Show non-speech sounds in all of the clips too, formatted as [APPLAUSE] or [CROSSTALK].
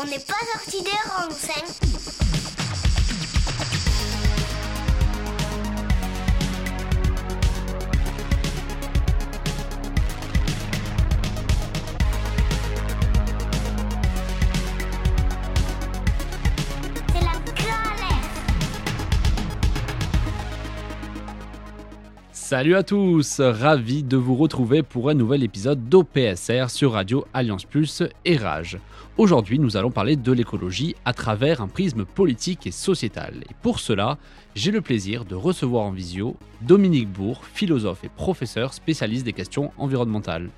On n'est pas sorti des rangs, Salut à tous, ravi de vous retrouver pour un nouvel épisode d'OPSR sur Radio Alliance Plus et Rage. Aujourd'hui, nous allons parler de l'écologie à travers un prisme politique et sociétal. Et pour cela, j'ai le plaisir de recevoir en visio Dominique Bourg, philosophe et professeur spécialiste des questions environnementales.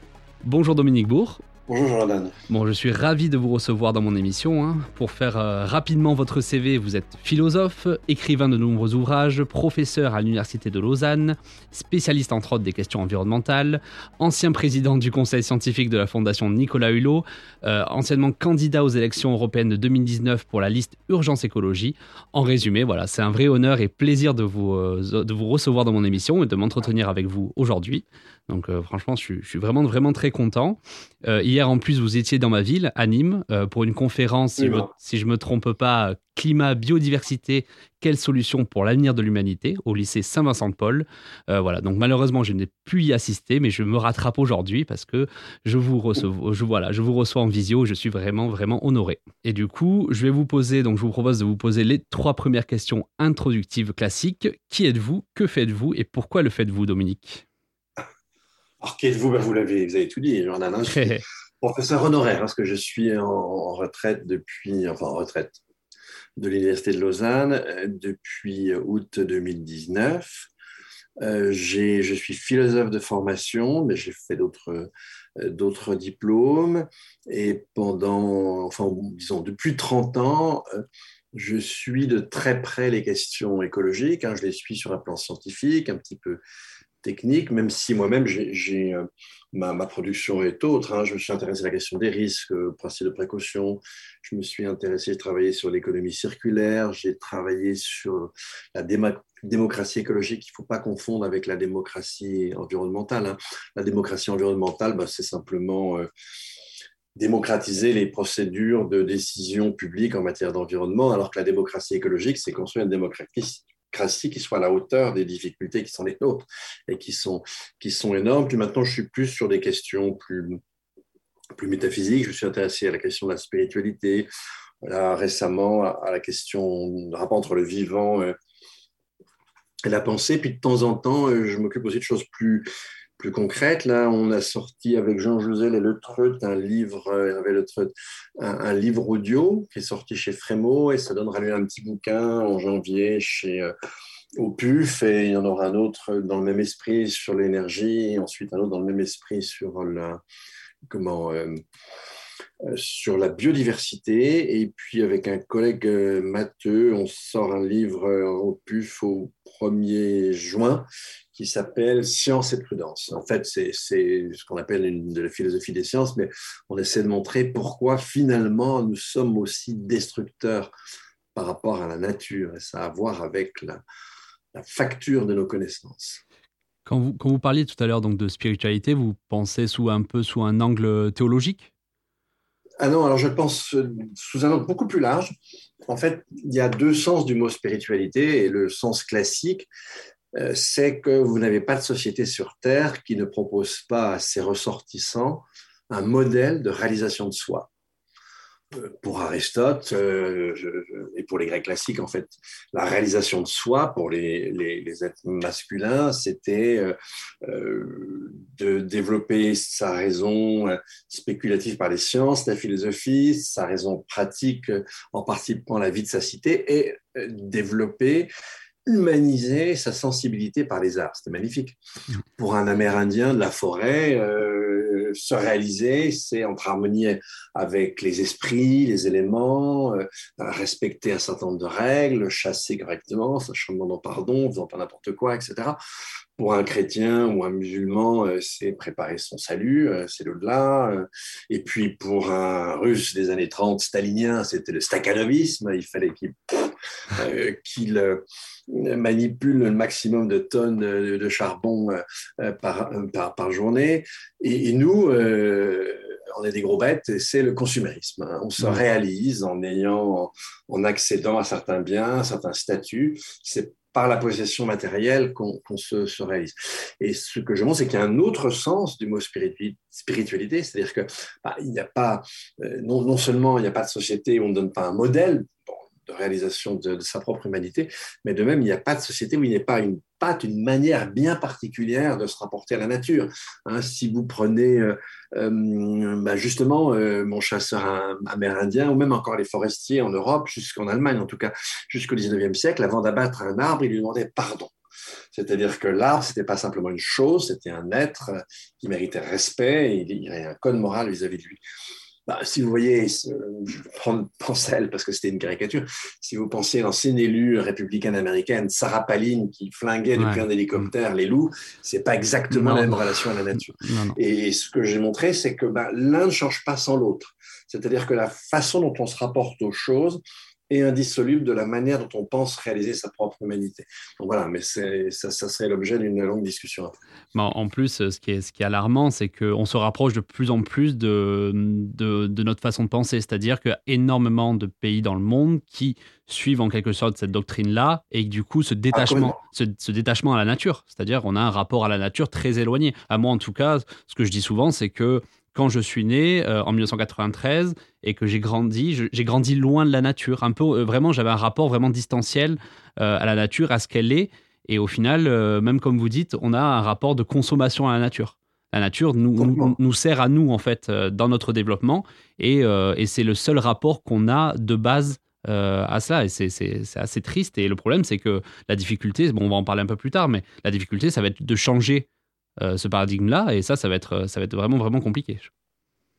Bonjour Dominique Bourg. Bonjour Jordan. Bon, je suis ravi de vous recevoir dans mon émission. Hein. Pour faire euh, rapidement votre CV, vous êtes philosophe, écrivain de nombreux ouvrages, professeur à l'Université de Lausanne, spécialiste entre autres des questions environnementales, ancien président du conseil scientifique de la Fondation Nicolas Hulot, euh, anciennement candidat aux élections européennes de 2019 pour la liste Urgence Écologie. En résumé, voilà, c'est un vrai honneur et plaisir de vous, euh, de vous recevoir dans mon émission et de m'entretenir avec vous aujourd'hui. Donc euh, franchement, je suis, vraiment, vraiment très content. Euh, hier, en plus, vous étiez dans ma ville, à Nîmes, euh, pour une conférence, si, je ne me trompe pas, climat, biodiversité, quelles solutions pour l'avenir de l'humanité, au lycée Saint-Vincent-de-Paul. voilà, donc malheureusement, je n'ai pu y assister, mais je me rattrape aujourd'hui parce que je vous, reçois, je, voilà, je vous reçois en visio, je suis vraiment, vraiment honoré. Et du coup, je vais vous poser, donc je vous propose de vous poser les trois premières questions introductives classiques. Qui êtes-vous? Que faites-vous? Et pourquoi le faites-vous, Dominique? Alors, qui êtes-vous ben, Vous l'avez vous avez tout dit, Jordan. Hein, je suis [LAUGHS] professeur honoraire, parce que je suis en, retraite depuis, enfin en retraite de l'Université de Lausanne euh, depuis août 2019. Euh, je suis philosophe de formation, mais j'ai fait d'autres euh, d'autres diplômes. Et pendant, enfin, disons, depuis 30 ans, euh, je suis de très près les questions écologiques. Hein, je les suis sur un plan scientifique, un petit peu technique, même si moi-même, euh, ma, production est autre. Hein. Je me suis intéressé à la question des risques, au principe de précaution. Je me suis intéressé, j'ai travaillé sur l'économie circulaire, j'ai travaillé sur la démocratie écologique. Il ne faut pas confondre avec la démocratie environnementale. Hein. La démocratie environnementale, bah, c'est simplement... Euh, démocratiser les procédures de décision publique en matière d'environnement, alors que la démocratie écologique, c'est construire une démocratie, qui soit à la hauteur des difficultés qui sont les nôtres et qui sont, qui sont énormes. Puis maintenant, je suis plus sur des questions plus, plus métaphysiques. Je suis intéressé à la question de la spiritualité, récemment à la question du rapport entre le vivant et la pensée. Puis de temps en temps, euh, je m'occupe aussi de choses plus plus concrète. Là, on a sorti avec Jean-José et Le Treut un livre, euh, le un, livre audio qui est sorti chez Frémo et ça donnera à un petit bouquin en janvier chez euh, au et il y en aura un autre dans le même esprit sur l'énergie et ensuite un autre dans le même esprit sur la comment euh, sur la biodiversité. Et puis, avec un collègue Matheux, on sort un livre au PUF au 1er juin qui s'appelle Science et prudence. En fait, c'est ce qu'on appelle une, de la philosophie des sciences, mais on essaie de montrer pourquoi finalement nous sommes aussi destructeurs par rapport à la nature, et ça a à voir avec la, facture de nos connaissances. Quand vous, quand vous parliez tout à l'heure donc de spiritualité, vous pensez sous un peu sous un angle théologique? Ah non, alors je pense sous un angle beaucoup plus large. En fait, il y a deux sens du mot spiritualité et le sens classique, c'est que vous n'avez pas de société sur Terre qui ne propose pas à ses ressortissants un modèle de réalisation de soi. Euh, pour Aristote euh, et pour les Grecs classiques, en fait, la réalisation de soi pour les, les, êtres masculins, c'était de développer sa raison spéculative par les sciences, la philosophie, sa raison pratique en participant à la vie de sa cité et développer humaniser sa sensibilité par les arts. C'était magnifique. Pour un Amérindien de la forêt, euh, se réaliser, c'est entre harmonie avec les esprits, les éléments, euh, respecter un certain nombre de règles, chasser correctement, sachant demander pardon, faisant pas n'importe quoi, etc. Pour un chrétien ou un musulman, euh, c'est préparer son salut, c'est l'au-delà. Et puis pour un russe des années 30, stalinien, c'était le stakhanovisme. Il fallait qu'il manipule le maximum de tonnes de, charbon euh, par, par, par, journée. Et, nous, euh, on est des gros bêtes, c'est le consumérisme. Hein. On se réalise en ayant, en accédant à certains biens, à certains statuts. C'est par la possession matérielle qu'on se, réalise. Et ce que je montre, c'est qu'il y a un autre sens du mot spiritualité, c'est-à-dire que bah, il n'y a pas, euh, non, non, seulement il n'y a pas de société où on ne donne pas un modèle de réalisation de, sa propre humanité, mais de même, il n'y a pas de société où il n'y a pas une patte, une manière bien particulière de se rapporter à la nature. Hein, si vous prenez euh, euh, bah, justement mon chasseur amérindien, ou même encore les forestiers en Europe, jusqu'en Allemagne en tout cas, jusqu'au 19e siècle, avant d'abattre un arbre, ils lui demandaient pardon. C'est-à-dire que l'arbre, ce n'était pas simplement une chose, c'était un être qui méritait respect, il y avait un code moral vis-à-vis de lui. Bah, si vous voyez, je vais prendre Pancel parce que c'était une caricature, si vous pensez à l'ancienne élue républicaine américaine, Sarah Palin, qui flinguait depuis un hélicoptère les loups, c'est pas exactement la même relation à la nature. Et ce que j'ai montré, c'est que bah, l'un ne change pas sans l'autre. C'est-à-dire que la façon dont on se rapporte aux choses et indissoluble de la manière dont on pense réaliser sa propre humanité. Donc voilà, mais ça, ça serait l'objet d'une longue discussion. en plus, ce qui est, ce qui est alarmant, c'est qu'on se rapproche de plus en plus de, de, notre façon de penser. C'est-à-dire qu'il y a énormément de pays dans le monde qui suivent en quelque sorte cette doctrine-là et du coup ce détachement, ce, ce, détachement à la nature. C'est-à-dire qu'on a un rapport à la nature très éloigné. À moi, en tout cas, ce que je dis souvent, c'est que quand je suis né euh, en 1993 et que j'ai grandi, j'ai grandi loin de la nature. Un peu, euh, vraiment, j'avais un rapport vraiment distanciel euh, à la nature, à ce qu'elle est. Et au final, même comme vous dites, on a un rapport de consommation à la nature. La nature nous, nous, sert à nous, en fait, dans notre développement. Et, et c'est le seul rapport qu'on a de base à ça. Et c'est assez triste. Et le problème, c'est que la difficulté, bon, on va en parler un peu plus tard, mais la difficulté, ça va être de changer ce paradigme-là. Et ça, ça va être, ça va être vraiment, vraiment compliqué.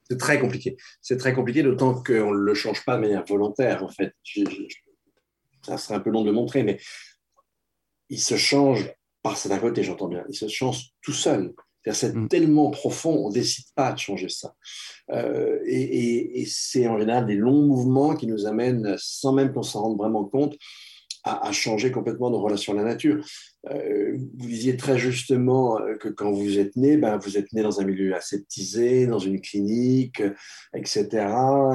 C'est très compliqué. C'est très compliqué, d'autant qu'on ne le change pas de manière volontaire, en fait. ça serait un peu long de le montrer, mais il se change par d'un côté, j'entends bien, il se change tout seul. C'est mm. tellement profond, on ne décide pas de changer ça. Euh, et, et c'est en général des longs mouvements qui nous amènent, sans même qu'on s'en rende vraiment compte, à, changer complètement nos relations à la nature. Euh, vous disiez très justement euh, que quand vous êtes né, ben, vous êtes né dans un milieu aseptisé, dans une clinique, etc.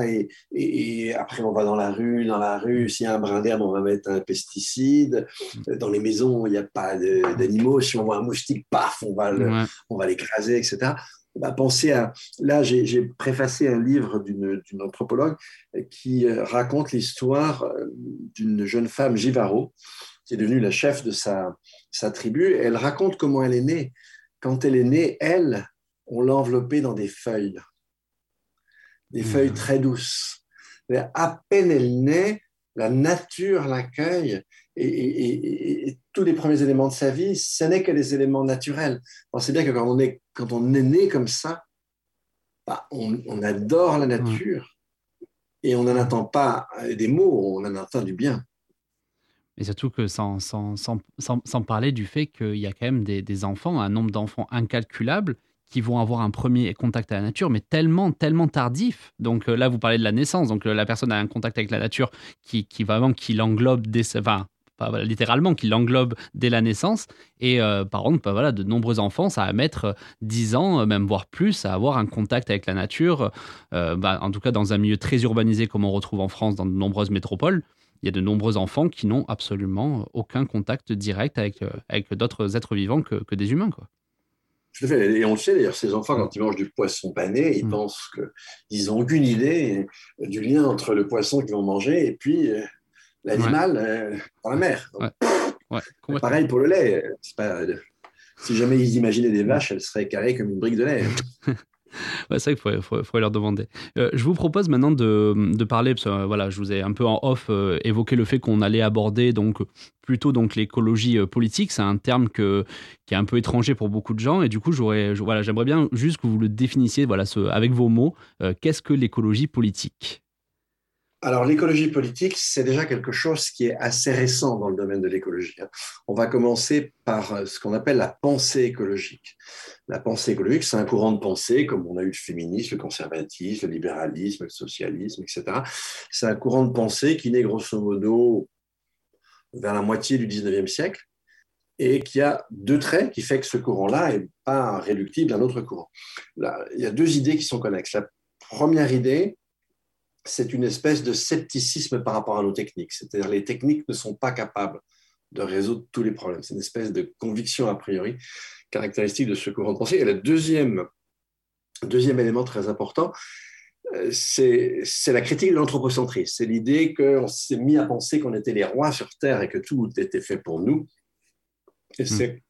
Et, et, après, on va dans la rue. Dans la rue, s'il y a un brin d'herbe, on va mettre un pesticide. Dans les maisons, il n'y a pas d'animaux. Si on voit un moustique, paf, on va l'écraser, etc bah, penser à. Là, j'ai préfacé un livre d'une anthropologue qui euh, raconte l'histoire euh, d'une jeune femme, Givaro, qui est devenue la chef de sa, sa tribu. Elle raconte comment elle est née. Quand elle est née, elle, on l'a enveloppée dans des feuilles, des feuilles mmh. très douces. À peine elle naît, la nature l'accueille et, tous les premiers éléments de sa vie, ce n'est que des éléments naturels. On sait bien que quand on est, quand on est né comme ça, bah, on, adore la nature et on n'en attend pas des mots, on en attend du bien. Mais surtout que sans, sans, sans, sans, parler du fait qu'il y a quand même des, des enfants, un nombre d'enfants incalculable qui vont avoir un premier contact à la nature, mais tellement, tellement tardif. Donc euh, là, vous parlez de la naissance. Donc euh, la personne a un contact avec la nature qui, qui vraiment qui l'englobe dès, enfin, littéralement, qui l'englobe dès la naissance. Et euh, par contre, bah, voilà, de nombreux enfants, ça va mettre 10 ans, même voire plus, à avoir un contact avec la nature. Bah, en tout cas, dans un milieu très urbanisé comme on retrouve en France dans de nombreuses métropoles il y a de nombreux enfants qui n'ont absolument aucun contact direct avec, avec d'autres êtres vivants que, que des humains. Quoi. Et on le sait d'ailleurs, ces enfants, quand ils mangent du poisson pané, ils mm. pensent qu'ils n'ont aucune idée du lien entre le poisson qu'ils vont manger et puis euh, l'animal euh, dans la mer. pareil pour le lait. si jamais ils imaginaient des vaches, elles seraient carrées comme une brique de lait. [LAUGHS] c'est vrai qu'il faudrait, leur demander. Euh, je vous propose maintenant de, parler, parce que euh, voilà, je vous ai un peu en off euh, évoqué le fait qu'on allait aborder donc plutôt donc l'écologie politique. C'est un terme que, qui est un peu étranger pour beaucoup de gens, et du coup, j'aurais, voilà, j'aimerais bien juste que vous le définissiez, voilà, ce, avec vos mots. qu'est-ce que l'écologie politique? Alors, l'écologie politique, c'est déjà quelque chose qui est assez récent dans le domaine de l'écologie. Hein. On va commencer par euh, ce qu'on appelle la pensée écologique. La pensée écologique, c'est un courant de pensée, comme on a eu le féminisme, le conservatisme, le libéralisme, le socialisme, etc. C'est un courant de pensée qui naît grosso modo vers la moitié du 19e siècle et qui a deux traits qui fait que ce courant-là n'est pas réductible à un autre courant. Il y a deux idées qui sont connexes. La première idée, c'est une espèce de scepticisme par rapport à nos techniques. C'est-à-dire les techniques ne sont pas capables de résoudre tous les problèmes. C'est une espèce de conviction a priori caractéristique de ce courant de pensée. Et le deuxième, deuxième élément très important, euh, c'est la critique de l'anthropocentrisme. C'est l'idée qu'on s'est mis à penser qu'on était les rois sur Terre et que tout était fait pour nous. Et hmm. c'est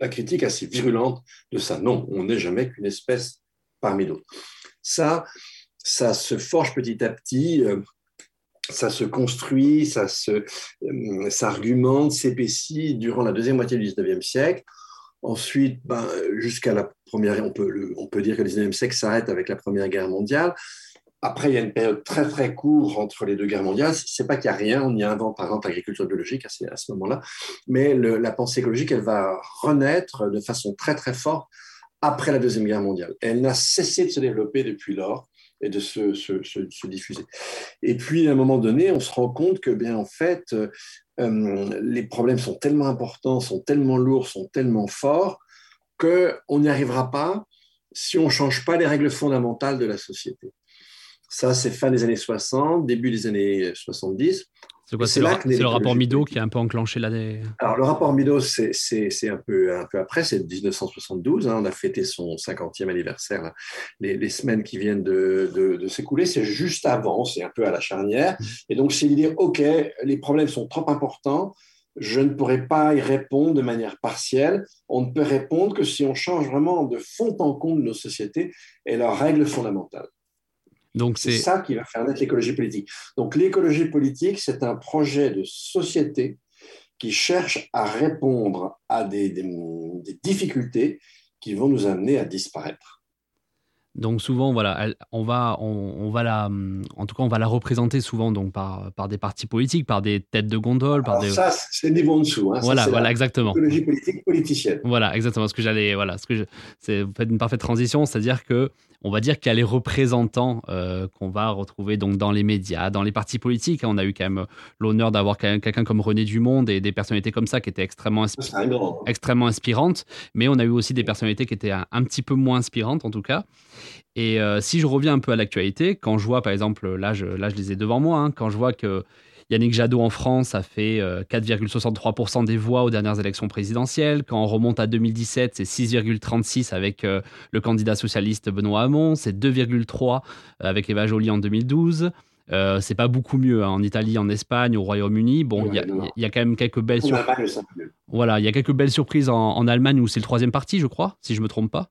la critique assez virulente de ça. Non, on n'est jamais qu'une espèce parmi d'autres. Ça, ça se forge petit à petit, euh, ça se construit, ça euh, s'argumente, s'épaissit durant la deuxième moitié du 19e siècle. Ensuite, ben, jusqu'à la première, on peut, dire que le 19e siècle s'arrête avec la Première Guerre mondiale. Après, il y a une période très très courte entre les deux guerres mondiales. C'est pas qu'il n'y a rien, on y invente par exemple l'agriculture biologique à ce moment-là, mais la pensée écologique, elle va renaître de façon très très forte après la deuxième guerre mondiale. Elle n'a cessé de se développer depuis lors et de se, se, se, diffuser. Et puis, à un moment donné, on se rend compte que, bien, en fait, euh, les problèmes sont tellement importants, sont tellement lourds, sont tellement forts qu'on n'y arrivera pas si on ne change pas les règles fondamentales de la société. Ça, c'est fin des années 60, début des années 70. C'est quoi C'est le, rapport Mido qui a un peu enclenché l'année Alors, le rapport Mido, c'est un peu, un peu après, c'est 1972. Hein, on a fêté son 50e anniversaire les, semaines qui viennent de, de, s'écouler. C'est juste avant, c'est un peu à la charnière. Mmh. Et donc, c'est l'idée OK, les problèmes sont trop importants. Je ne pourrais pas y répondre de manière partielle. On ne peut répondre que si on change vraiment de fond en comble nos sociétés et leurs règles fondamentales. Donc c'est ça qui va faire naître l'écologie politique. Donc l'écologie politique, c'est un projet de société qui cherche à répondre à des, des difficultés qui vont nous amener à disparaître. Donc souvent, voilà, on va, on, va la, en tout cas, on va la représenter souvent donc par, par des partis politiques, par des têtes de gondole, par des. Ça, c'est niveau en dessous. Hein. Voilà, voilà, exactement. Politique politique politicienne. Voilà, exactement. Ce que j'allais, voilà, ce que je, c'est vous faites une parfaite transition, c'est-à-dire que on va dire qu'il y a les représentants euh, qu'on va retrouver donc dans les médias, dans les partis politiques. On a eu quand même l'honneur d'avoir quelqu'un comme René Dumont et des personnalités comme ça qui étaient extrêmement, extrêmement inspirantes, mais on a eu aussi des personnalités qui étaient un petit peu moins inspirantes en tout cas. Et euh, si je reviens un peu à l'actualité, quand je vois par exemple, là je, là, je les ai devant moi, hein, quand je vois que Yannick Jadot en France a fait 4,63% euh, des voix aux dernières élections présidentielles. Quand on remonte à 2017, c'est 6,36% avec euh, le candidat socialiste Benoît Hamon. C'est 2,3% avec Eva Joly en 2012. Euh, c'est pas beaucoup mieux hein. en Italie, en Espagne, au Royaume-Uni. Bon, il y, a quand même quelques belles surprises. Voilà, il y a quelques belles surprises en, en Allemagne où c'est le troisième parti, je crois, si je me trompe pas.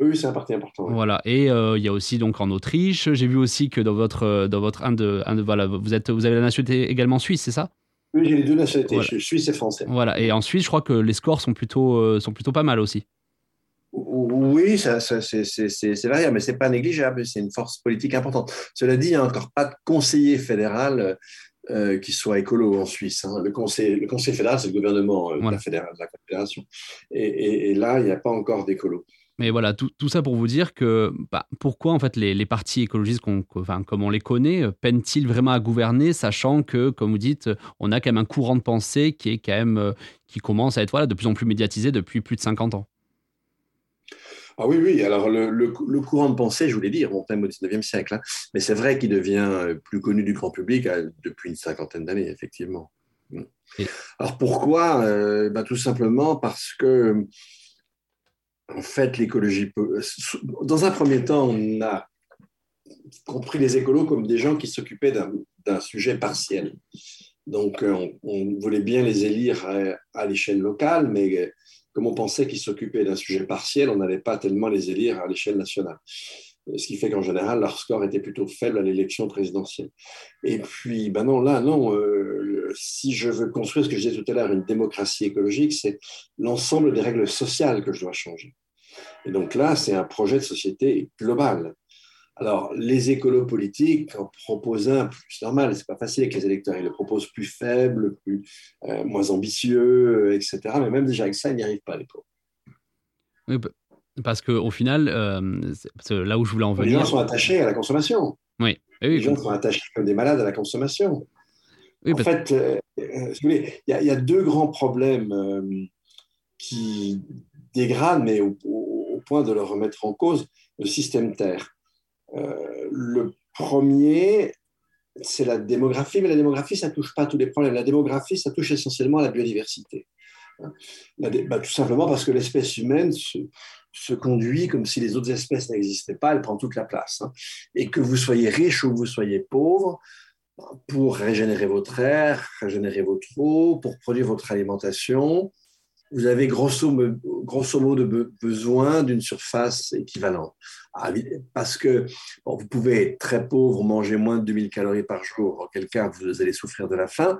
Oui, c'est un parti important. Voilà, et euh, il y a aussi donc en Autriche. J'ai vu aussi que dans votre, euh, dans votre un de, un de, voilà, vous êtes, vous avez la nationalité également suisse, c'est ça? Oui, j'ai les deux nationalités, je suis suisse et français. Voilà, et en Suisse, je crois que les scores sont plutôt, euh, sont plutôt pas mal aussi. Oui, ça, ça c'est variable, mais c'est pas négligeable. C'est une force politique importante. Cela dit, il n'y a encore pas de conseiller fédéral qui soit écolo en Suisse. Hein. Le, conseil, le conseil fédéral, c'est le gouvernement de, la fédération, de, la Confédération. Et, et, et là, il n'y a pas encore d'écolo. Mais voilà, tout, tout, ça pour vous dire que bah, pourquoi en fait les, les partis écologistes, enfin, comme on les connaît, euh, peinent-ils vraiment à gouverner, sachant que, comme vous dites, on a quand même un courant de pensée qui est quand même euh, qui commence à être voilà, de plus en plus médiatisé depuis plus de 50 ans? Ah oui, oui. Alors, le, le, courant de pensée, je voulais dire, remonte même au 19e siècle. Hein. mais c'est vrai qu'il devient euh, plus connu du grand public depuis une cinquantaine d'années, effectivement. Alors, pourquoi bah, Tout simplement parce que en fait, l'écologie Dans un premier temps, on a compris les écolos comme des gens qui s'occupaient d'un sujet partiel. Donc, euh, on, voulait bien les élire à, l'échelle locale, mais comme on pensait qu'ils s'occupaient d'un sujet partiel, on n'allait pas tellement les élire à l'échelle nationale. Ce qui fait qu'en général, leur score était plutôt faible à l'élection présidentielle. Et puis, ben non, là, non, euh, si je veux construire ce que je disais tout à l'heure, une démocratie écologique, c'est l'ensemble des règles sociales que je dois changer. Et donc là, c'est un projet de société global. Alors, les écolos politiques en proposent un plus normal, c'est pas facile avec les électeurs, ils le proposent plus faible, plus, euh, moins ambitieux, etc. Mais même déjà avec ça, ils n'y arrivent pas, les pauvres. Oui, parce qu'au final, euh, là où je voulais en venir. Les gens sont attachés à la consommation. Oui. les gens sont attachés comme des malades à la consommation. En fait, euh, il y, a deux grands problèmes qui dégradent, mais au, point de le remettre en cause, le système Terre. le premier, c'est la démographie, mais la démographie, ça ne touche pas tous les problèmes. La démographie, ça touche essentiellement à la biodiversité. Bah, tout simplement parce que l'espèce humaine se, conduit comme si les autres espèces n'existaient pas, elle prend toute la place. Hein. Et que vous soyez riche ou que vous soyez pauvre, pour régénérer votre air, régénérer votre eau, pour produire votre alimentation, vous avez grosso, modo besoin d'une surface équivalente. Ah, parce que vous pouvez être très pauvre, manger moins de 2000 calories par jour, auquel cas vous allez souffrir de la faim.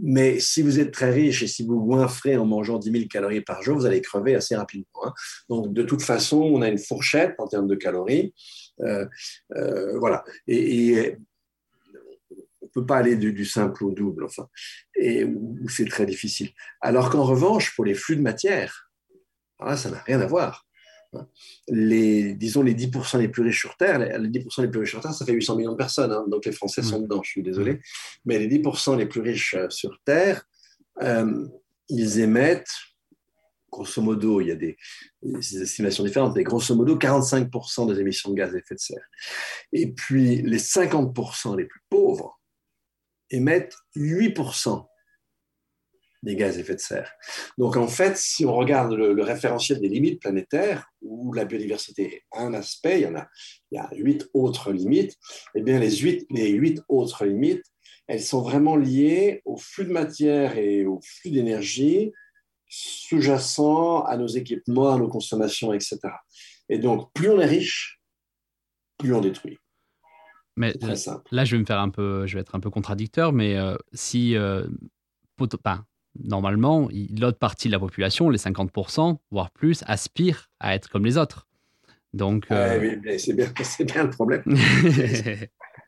Mais si vous êtes très riche et si vous goinfrez en mangeant 10 000 calories par jour, vous allez crever assez rapidement. Hein. Donc, de toute façon, on a une fourchette en termes de calories. Euh, euh, voilà. Et, peut pas aller du, simple au double, enfin, et c'est très difficile. Alors qu'en revanche, pour les flux de matière, ça n'a rien à voir les, disons, les 10% les plus riches sur Terre, les 10% les plus riches sur Terre, ça fait 800 millions de personnes, hein. donc les Français sont dedans, je suis désolé, mais les 10% les plus riches euh, sur Terre, euh, ils émettent, grosso modo, il y a des, estimations différentes, mais grosso modo, 45% des émissions de gaz à effet de serre. Et puis, les 50% les plus pauvres émettent 8% des gaz à effet de serre. Donc en fait, si on regarde le, référentiel des limites planétaires, où la biodiversité est un aspect, il y en a, il y a huit autres limites, et eh bien les huit, les huit autres limites, elles sont vraiment liées au flux de matière et au flux d'énergie sous-jacent à nos équipements, à nos consommations, etc. Et donc, plus on est riche, plus on détruit. Mais là, je vais me faire un peu, je vais être un peu contradicteur, mais euh, si euh, normalement, l'autre partie de la population, les 50%, voire plus, aspire à être comme les autres. Donc, euh, oui, c'est bien, [LAUGHS] bien, le problème. [LAUGHS]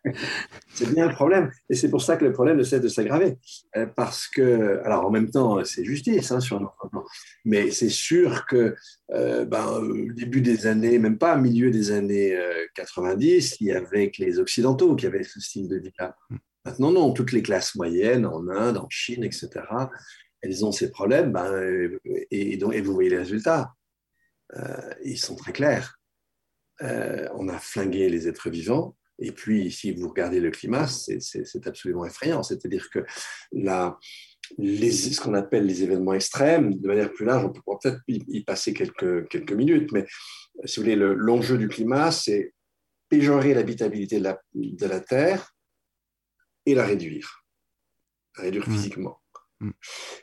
[LAUGHS] c'est bien le problème. Et c'est pour ça que le problème ne cesse de s'aggraver. Euh, parce que, alors en même temps, c'est justice hein, sur notre plan. Mais c'est sûr que euh, ben, au début des années, même pas milieu des années 90, il y avait les Occidentaux qui avaient ce style de vie-là. Maintenant, non, toutes les classes moyennes en Inde, en Chine, etc., elles ont ces problèmes, ben, et, donc, et vous voyez les résultats. Euh, ils sont très clairs. Euh, on a flingué les êtres vivants, et puis si vous regardez le climat, c'est absolument effrayant. C'est-à-dire que la, les, ce qu'on appelle les événements extrêmes, de manière plus large, on peut peut-être y passer quelques, quelques minutes, mais si vous voulez, l'enjeu du climat, c'est péjorer l'habitabilité de la, de la Terre, et la réduire, la réduire mmh. physiquement. Mmh.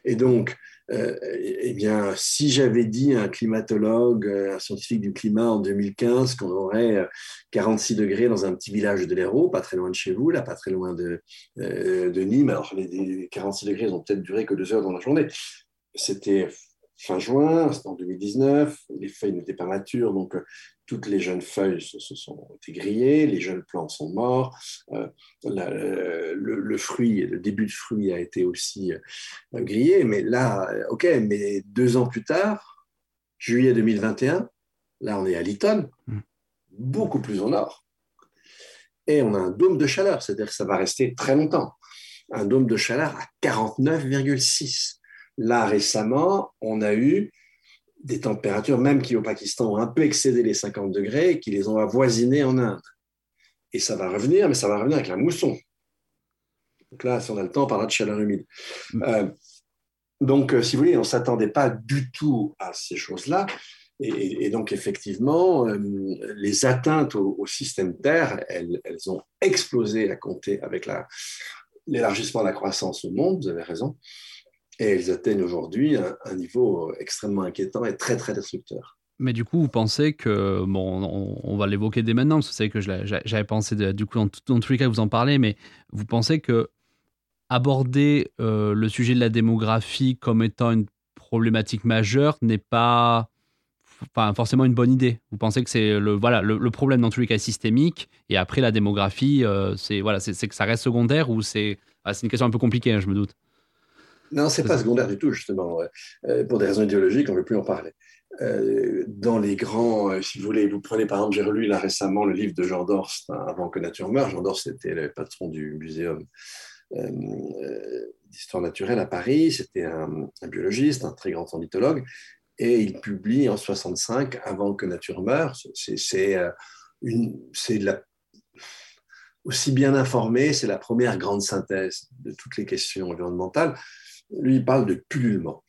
Et donc, euh, eh bien, si j'avais dit à un climatologue, un scientifique du climat en 2015 qu'on aurait 46 euh, degrés dans un petit village de l'Hérault, pas très loin de chez vous, là, pas très loin de, euh, Nîmes, alors les, 46 degrés n'ont peut-être duré que deux heures dans la journée. C'était fin juin, c'était en 2019, les feuilles n'étaient pas matures, donc toutes les jeunes feuilles se, sont été grillées, les jeunes plants sont morts, euh, le, fruit, le début de fruit a été aussi euh, grillé, mais là, ok, mais deux ans plus tard, juillet 2021, là on est à Lytton, mm. beaucoup plus au nord, et on a un dôme de chaleur, c'est-à-dire que ça va rester très longtemps, un dôme de chaleur à 49,6. Là, récemment, on a eu des températures, même qui au Pakistan ont un peu excédé les 50 degrés, qui les ont avoisinées en Inde. Et ça va revenir, mais ça va revenir avec la mousson. Donc là, si on a le temps, on parlera de chaleur humide. Mm. Euh, donc, euh, si vous voulez, on ne s'attendait pas du tout à ces choses-là. Et, donc, effectivement, euh, les atteintes au, système Terre, elles, elles, ont explosé à compter avec l'élargissement de la croissance au monde, vous avez raison et elles atteignent aujourd'hui un, niveau extrêmement inquiétant et très très destructeur. Mais du coup, vous pensez que, bon, on, va l'évoquer dès maintenant, parce que c'est que j'avais pensé, du coup, dans, tous les cas, vous en parlez, mais vous pensez que aborder euh, le sujet de la démographie comme étant une problématique majeure n'est pas forcément une bonne idée? Vous pensez que c'est le, voilà, le, problème dans tous les cas systémique, et après la démographie, euh, c'est voilà, c'est que ça reste secondaire ou c'est ah, c'est une question un peu compliquée, hein, je me doute? Non, c'est pas secondaire du tout, justement. Euh, pour des raisons idéologiques, on ne veut plus en parler. Euh, dans les grands, euh, si vous voulez, vous prenez par exemple, j'ai relu là récemment le livre de Jean Dorst, hein, Avant que nature meure. Jean Dorst était le patron du muséum d'histoire naturelle à Paris. C'était un, biologiste, un très grand ornithologue. Et il publie en 65 Avant que nature meure. C'est c'est la, aussi bien informé, c'est la première grande synthèse de toutes les questions environnementales. Lui, il parle de pullulement.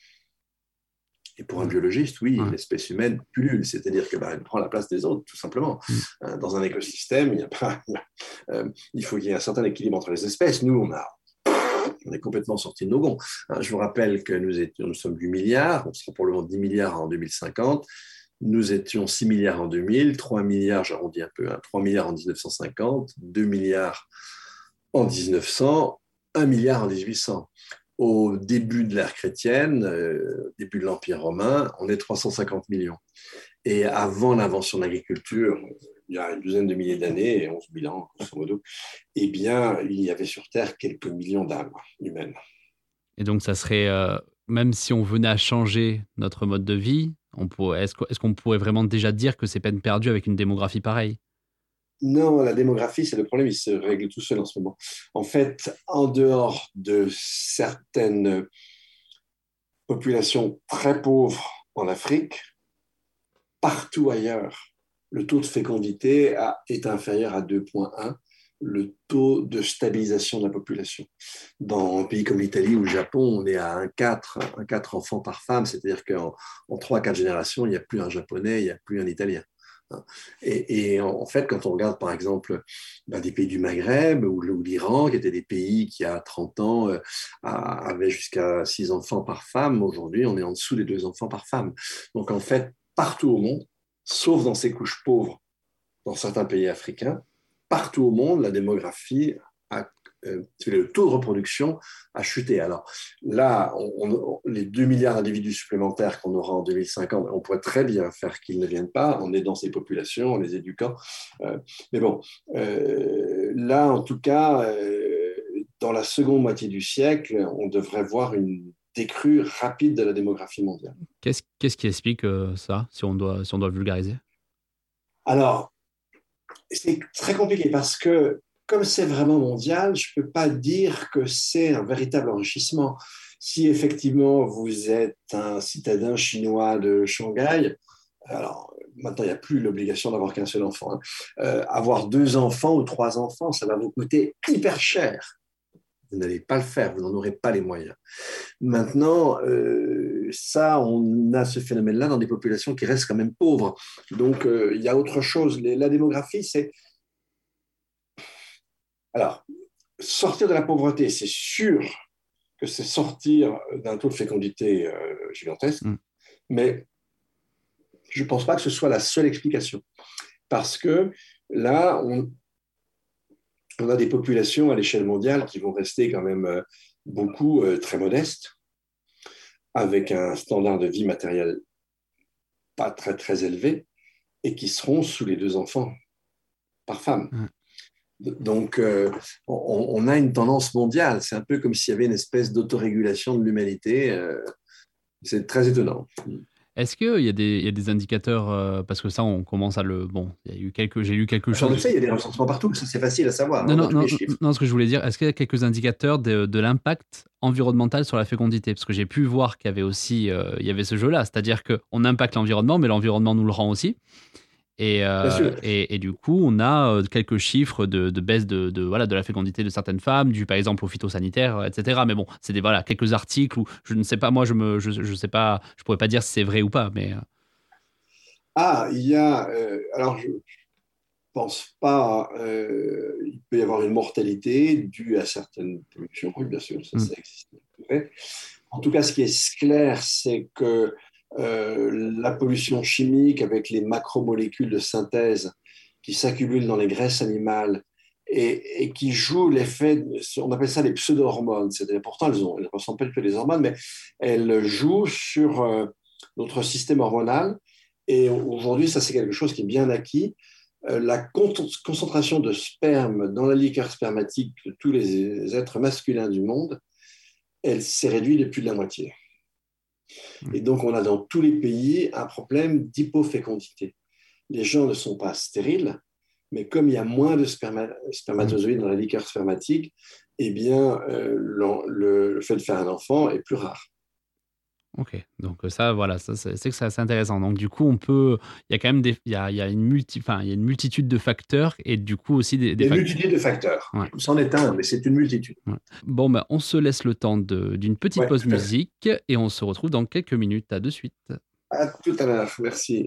Et pour un biologiste, oui, l'espèce humaine pullule, c'est-à-dire qu'elle bah, prend la place des autres, tout simplement. Mm. Euh, dans un écosystème, il, y a pas, [LAUGHS] euh, il faut qu'il y ait un certain équilibre entre les espèces. Nous, on, a, on est complètement sorti de nos gonds. Hein, je vous rappelle que nous, étions, nous sommes 8 milliards, on sera probablement 10 milliards en 2050. Nous étions 6 milliards en 2000, 3 milliards, j'arrondis un peu, 3 hein, milliards en 1950, 2 milliards en 1900, 1 milliard en 1800 au début de l'ère chrétienne, euh, début de l'Empire romain, on est 350 millions. Et avant l'invention de l'agriculture, il y a une douzaine de milliers d'années, 11 000 ans, grosso modo, eh bien, il y avait sur Terre quelques millions d'âmes humaines. Et donc, ça serait, euh, même si on venait à changer notre mode de vie, est-ce qu'on pourrait vraiment déjà dire que c'est peine perdue avec une démographie pareille? Non, la démographie, c'est le problème, il se règle tout seul en ce moment. En fait, en dehors de certaines populations très pauvres en Afrique, partout ailleurs, le taux de fécondité est inférieur à 2,1, le taux de stabilisation de la population. Dans un pays comme l'Italie ou le Japon, on est à 1,4 un 4 enfants par femme, c'est-à-dire qu'en 3-4 générations, il n'y a plus un japonais, il n'y a plus un italien. Et, en fait, quand on regarde par exemple ben, des pays du Maghreb ou, l'Iran, qui étaient des pays qui, à 30 ans, euh, avaient jusqu'à 6 enfants par femme, aujourd'hui, on est en dessous des 2 enfants par femme. Donc en fait, partout au monde, sauf dans ces couches pauvres, dans certains pays africains, partout au monde, la démographie a euh, le taux de reproduction a chuté. Alors là, les 2 milliards d'individus supplémentaires qu'on aura en 2050, on pourrait très bien faire qu'ils ne viennent pas en aidant ces populations, en les éduquant. Euh, mais bon, euh, là, en tout cas, dans la seconde moitié du siècle, on devrait voir une décrue rapide de la démographie mondiale. Qu'est-ce qui explique ça, si on doit, si on doit vulgariser? Alors, c'est très compliqué parce que comme c'est vraiment mondial, je ne peux pas dire que c'est un véritable enrichissement. Si effectivement vous êtes un citadin chinois de Shanghai, alors maintenant il n'y a plus l'obligation d'avoir qu'un seul enfant. Hein. Euh, avoir deux enfants ou trois enfants, ça va vous coûter hyper cher. Vous n'allez pas le faire, vous n'en aurez pas les moyens. Maintenant, euh, ça, on a ce phénomène-là dans des populations qui restent quand même pauvres. Donc, euh, il y a autre chose. La démographie, c'est alors, sortir de la pauvreté, c'est sûr que c'est sortir d'un taux de fécondité euh, gigantesque, mm. mais je ne pense pas que ce soit la seule explication. Parce que là, on, a des populations à l'échelle mondiale qui vont rester quand même euh, beaucoup euh, très modestes, avec un standard de vie matériel pas très très élevé, et qui seront sous les deux enfants par femme. Mm. Donc, euh, on, a une tendance mondiale. C'est un peu comme s'il y avait une espèce d'autorégulation de l'humanité. Euh, c'est très étonnant. Est-ce qu'il y, a des indicateurs, euh, parce que ça, on commence à le... Bon, il y a eu quelques, j'ai lu quelque chose... Je sais, il y a des recensements partout, ça c'est facile à savoir. Non, hein, non, non, ce que je voulais dire, est-ce qu'il y a quelques indicateurs de, l'impact environnemental sur la fécondité? Parce que j'ai pu voir qu'il y avait aussi il y avait ce jeu-là, c'est-à-dire qu'on impacte l'environnement, mais l'environnement nous le rend aussi. Euh, et, et, du coup, on a euh, quelques chiffres de, baisse de, voilà, de la fécondité de certaines femmes, dû par exemple au phytosanitaire, etc. Mais bon, c'est des voilà, quelques articles où je ne sais pas, moi, je ne je, je, sais pas, je pourrais pas dire si c'est vrai ou pas. Mais... Euh. Ah, il y a. alors, je pense pas. il peut y avoir une mortalité due à certaines pollutions, oui, bien sûr, ça, mm. ça existe. En tout cas, ce qui est clair, c'est que euh, la pollution chimique avec les macromolécules de synthèse qui s'accumulent dans les graisses animales et, qui jouent l'effet, on appelle ça les pseudo-hormones, c'est-à-dire pourtant elles, ont, elles ressemblent pas que des hormones, mais elles jouent sur euh, notre système hormonal. Et aujourd'hui, ça c'est quelque chose qui est bien acquis. Euh, la concentration de sperme dans la liqueur spermatique de tous les êtres masculins du monde, elle s'est réduite de plus de la moitié. Et donc, on a dans tous les pays un problème d'hypofécondité. Les gens ne sont pas stériles, mais comme il y a moins de spermatozoïdes dans la liqueur spermatique, eh bien, euh, le, fait de faire un enfant est plus rare. Ok, donc ça, voilà, ça, c'est que c'est assez intéressant. Donc du coup, on peut, il y a quand même des, il y a, il y a une multi, enfin, il y a une multitude de facteurs et du coup aussi des, des, multitudes de facteurs. C'en est un, mais c'est une multitude. Bon, ben, on se laisse le temps d'une petite pause musique et on se retrouve dans quelques minutes. À de suite. À tout à l'heure. Merci.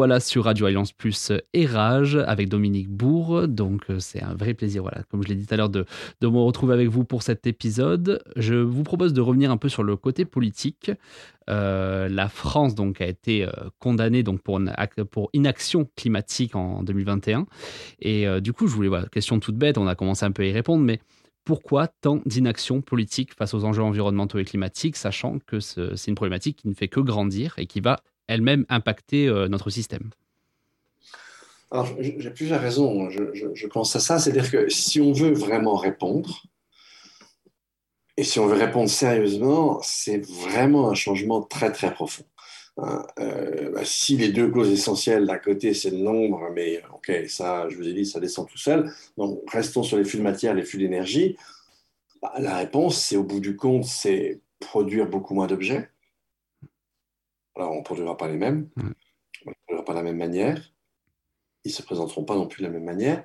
Voilà sur Radio Alliance Plus et Rage avec Dominique Bourg. Donc euh, c'est un vrai plaisir, voilà, comme je l'ai dit tout à l'heure, de, de me retrouver avec vous pour cet épisode. Je vous propose de revenir un peu sur le côté politique. Euh, la France donc a été euh, condamnée donc pour, pour inaction climatique en 2021. Et du coup, je voulais, voilà, question toute bête, on a commencé un peu à y répondre, mais pourquoi tant d'inaction politique face aux enjeux environnementaux et climatiques, sachant que c'est une problématique qui ne fait que grandir et qui va elle-même impacter euh, notre système Alors, j'ai plusieurs raisons. Je, pense à ça. C'est-à-dire que si on veut vraiment répondre, et si on veut répondre sérieusement, c'est vraiment un changement très, très profond. Hein. Euh, bah, si les deux causes essentielles d'un côté, c'est le nombre, mais ok, ça, je vous ai dit, ça descend tout seul. Donc, restons sur les flux de matière, les flux d'énergie. Bah, la réponse, c'est au bout du compte, c'est produire beaucoup moins d'objets alors, on ne produira pas les mêmes, on ne produira pas de la même manière, ils ne se présenteront pas non plus de la même manière.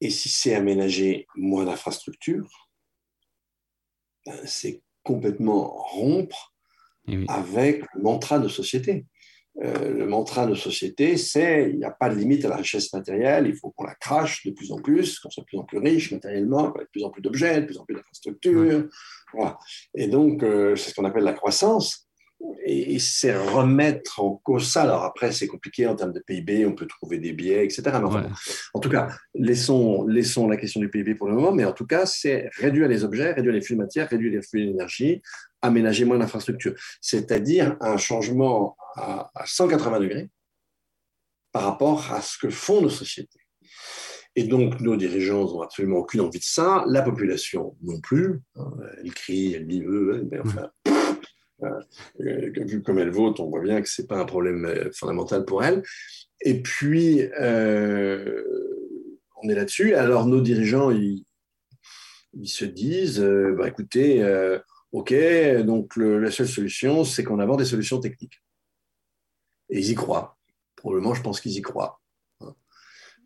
Et si c'est aménager moins d'infrastructures, ben, c'est complètement rompre avec le mantra de société. Euh, le mantra de société, c'est il n'y a pas de limite à la richesse matérielle, il faut qu'on la crache de plus en plus, qu'on soit de plus en plus riche matériellement, ait de plus en plus d'objets, de plus en plus d'infrastructures. Voilà. Et donc, euh, c'est ce qu'on appelle la croissance et c'est remettre en cause ça. Alors après, c'est compliqué en termes de PIB, on peut trouver des biais, etc. En tout cas, laissons, laissons la question du PIB pour le moment, mais en tout cas, c'est réduire les objets, réduire les flux de matière, réduire les flux d'énergie, aménager moins d'infrastructures. C'est-à-dire un changement à, 180 degrés par rapport à ce que font nos sociétés. Et donc, nos dirigeants n'ont absolument aucune envie de ça, la population non plus. Elle crie, elle dit, mais enfin, euh, vu comme elle vote, on voit bien que ce n'est pas un problème euh, fondamental pour elle. Et puis, euh, on est là-dessus. Alors, nos dirigeants, ils, se disent, bah, écoutez, OK, donc la seule solution, c'est qu'on aborde des solutions techniques. Et ils y croient. Probablement, je pense qu'ils y croient.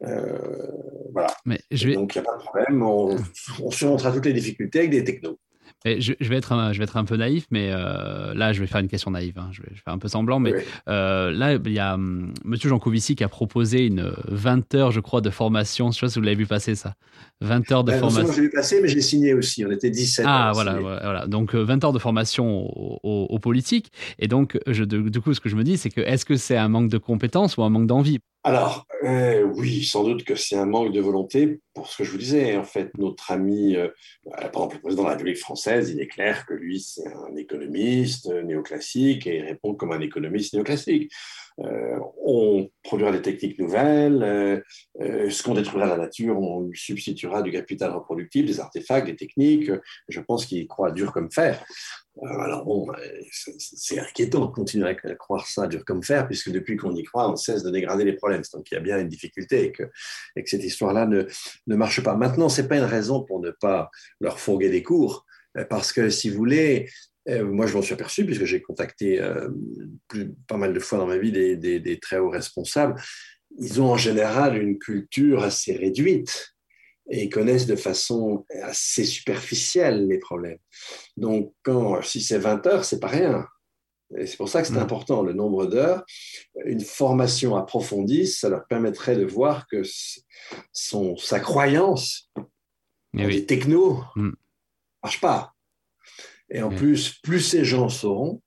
Euh, voilà. Mais je vais... Donc, il n'y a pas de problème. On, on surmontera toutes les difficultés avec des technos. Je, je, vais être un, je vais être un peu naïf, mais euh, là, je vais faire une question naïve. Hein. Je, vais, je, vais, un peu semblant, mais Oui. euh, là, il y a hum, Monsieur Jancovici qui a proposé une 20 heures, je crois, de formation. Je sais pas si vous l'avez vu passer ça. 20 heures de Ben, formation. je l'ai vu passer, mais j'ai signé aussi. On était 17. Ah voilà, voilà. Donc euh, 20 heures de formation aux, aux- aux politiques. Et donc, je, du coup, ce que je me dis, c'est que est-ce que c'est un manque de compétences ou un manque d'envie? Alors, euh, oui, sans doute que c'est un manque de volonté pour ce que je vous disais. En fait, notre ami, euh, par exemple, le président de la République française, il est clair que lui, c'est un économiste euh, néoclassique et il répond comme un économiste néoclassique. Euh, on produira des techniques nouvelles, euh, euh, ce qu'on détruira la nature, on substituera du capital reproductif, des artefacts, des techniques. Je pense qu'il croit dur comme fer. Alors bon, c'est- inquiétant de continuer à croire ça dur comme fer, puisque depuis qu'on y croit, on cesse de dégrader les problèmes. Donc il y a bien une difficulté et que, et que cette histoire-là ne, ne marche pas. Maintenant, c'est pas une raison pour ne pas leur fourguer des cours, parce que si vous voulez, moi je m'en suis aperçu, puisque j'ai contacté euh, plus, pas mal de fois dans ma vie des, des- des très hauts responsables, ils ont en général une culture assez réduite et ils connaissent de façon assez superficielle les problèmes. Donc, quand, si c'est 20 heures, c'est pas rien. Et c'est pour ça que c'est Mm. important, le nombre d'heures. Une formation approfondie, ça leur permettrait de voir que son, sa croyance Mais en oui. des technos Mm. marche pas. Et en Mm. plus, plus ces gens sauront,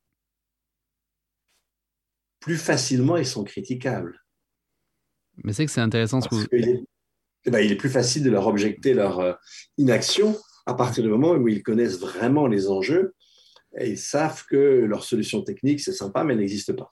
plus facilement ils sont critiquables. Mais c'est que c'est intéressant ce que Parce vous... qu'il est, eh ben, il est plus facile de leur objecter leur euh, inaction à partir du moment où ils connaissent vraiment les enjeux et ils savent que leur solution technique, c'est sympa, mais elle n'existe pas.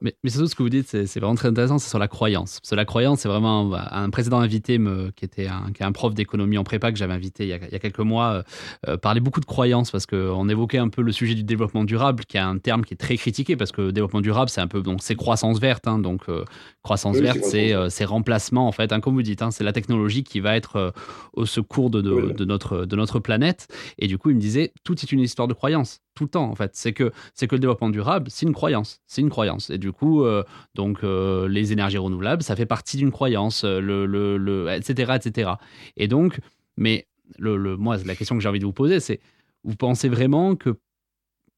Mais, mais surtout, ce que vous dites, c'est c'est vraiment très intéressant, c'est sur la croyance. Parce que la croyance, c'est vraiment un, un précédent invité me, qui était un, qui est un prof d'économie en prépa que j'avais invité il y, a, il y a quelques mois, euh, euh, parlait beaucoup de croyance parce qu'on évoquait un peu le sujet du développement durable, qui est un terme qui est très critiqué parce que développement durable, c'est un peu donc c'est croissance verte, hein, donc euh, croissance Oui, verte, c'est euh, remplacement en fait, hein, comme vous dites, hein, c'est la technologie qui va être euh, au secours de, de, Oui. de notre de notre planète. Et du coup, il me disait tout est une histoire de croyance tout le temps en fait. C'est que c'est que le développement durable, c'est une croyance, c'est une croyance. Et du coup, euh, donc euh, les énergies renouvelables, ça fait partie d'une croyance, euh, le, le, le, etc., etc. Et donc, mais le, le, moi, la question que j'ai envie de vous poser, c'est vous pensez vraiment que,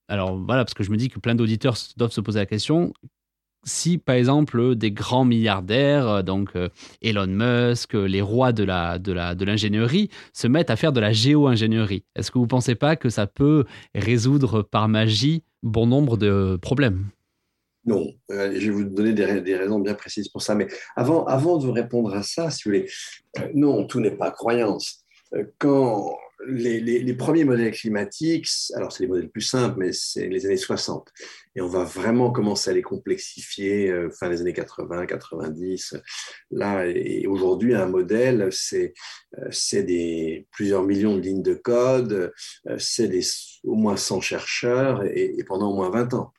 alors voilà, parce que je me dis que plein d'auditeurs doivent se poser la question, si par exemple des grands milliardaires, euh, donc euh, Elon Musk, euh, les rois de la de la de l'ingénierie, se mettent à faire de la géo-ingénierie, est-ce que vous pensez pas que ça peut résoudre par magie bon nombre de problèmes? Non, je vais vous donner des, des raisons bien précises pour ça. Mais avant, avant de vous répondre à ça, si vous voulez, non, tout n'est pas croyance. Quand les, les- les premiers modèles climatiques, alors c'est les modèles plus simples, mais c'est les années 60. Et on va vraiment commencer à les complexifier euh, fin des années 80, 90. Là, et aujourd'hui, un modèle, c'est euh, c'est des plusieurs millions de lignes de code, euh, c'est des au moins 100 chercheurs et, et pendant au moins 20 ans.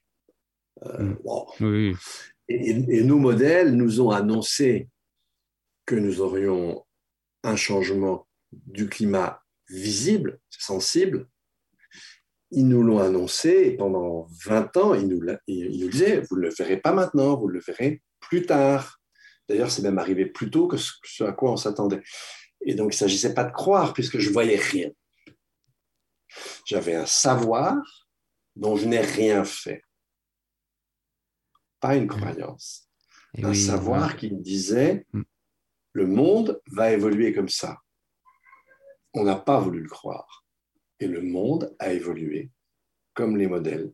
Mm. Oui, et, et nos modèles nous ont annoncé que nous aurions un changement du climat visible, sensible. Ils nous l'ont annoncé et pendant 20 ans, ils nous, ils nous disaient, vous ne le verrez pas maintenant, vous le verrez plus tard. D'ailleurs, c'est même arrivé plus tôt que ce, à quoi on s'attendait. Et donc, il ne s'agissait pas de croire puisque je ne voyais rien. J'avais un savoir dont je n'ai rien fait. Pas une croyance Et un oui, savoir voilà. qui me disait Mm. le monde va évoluer comme ça. On n'a pas voulu le croire. Et le monde a évolué comme les modèles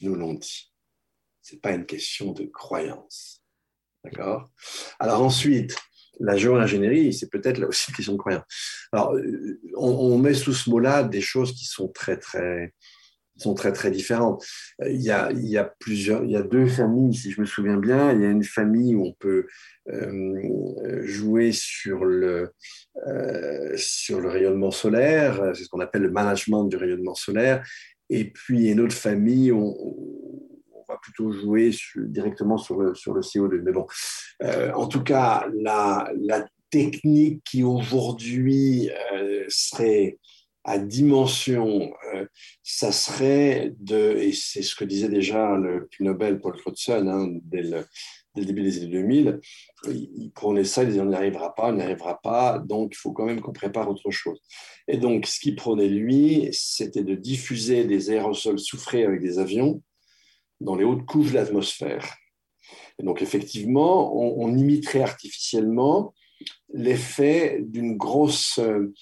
nous l'ont dit. Ce n'est pas une question de croyance. D'accord? Alors ensuite, la géo-ingénierie, c'est peut-être là aussi une question de croyance. Alors, euh, on, met sous ce mot-là des choses qui sont très, très, sont très, très différentes. Euh, Il y, a, il y a plusieurs, il y a deux familles, si je me souviens bien. Il y a une famille où on peut euh, jouer sur le, euh, sur le rayonnement solaire, c'est ce qu'on appelle le management du rayonnement solaire. Et puis, il y a une autre famille où on, va plutôt jouer directement sur le, sur le CO2. Mais bon, en tout cas, la, la technique qui aujourd'hui serait à dimension, euh, ça serait de, et c'est ce que disait déjà le prix Nobel Paul Crutzen hein, dès, le, début des années 2000, il, prenait ça, il disait on n'y arrivera pas, on n'y arrivera pas, donc il faut quand même qu'on prépare autre chose. Et donc ce qu'il prenait lui, c'était de diffuser des aérosols soufrés avec des avions dans les hautes couches de l'atmosphère. Et donc effectivement, on, imiterait artificiellement l'effet d'une grosse euh,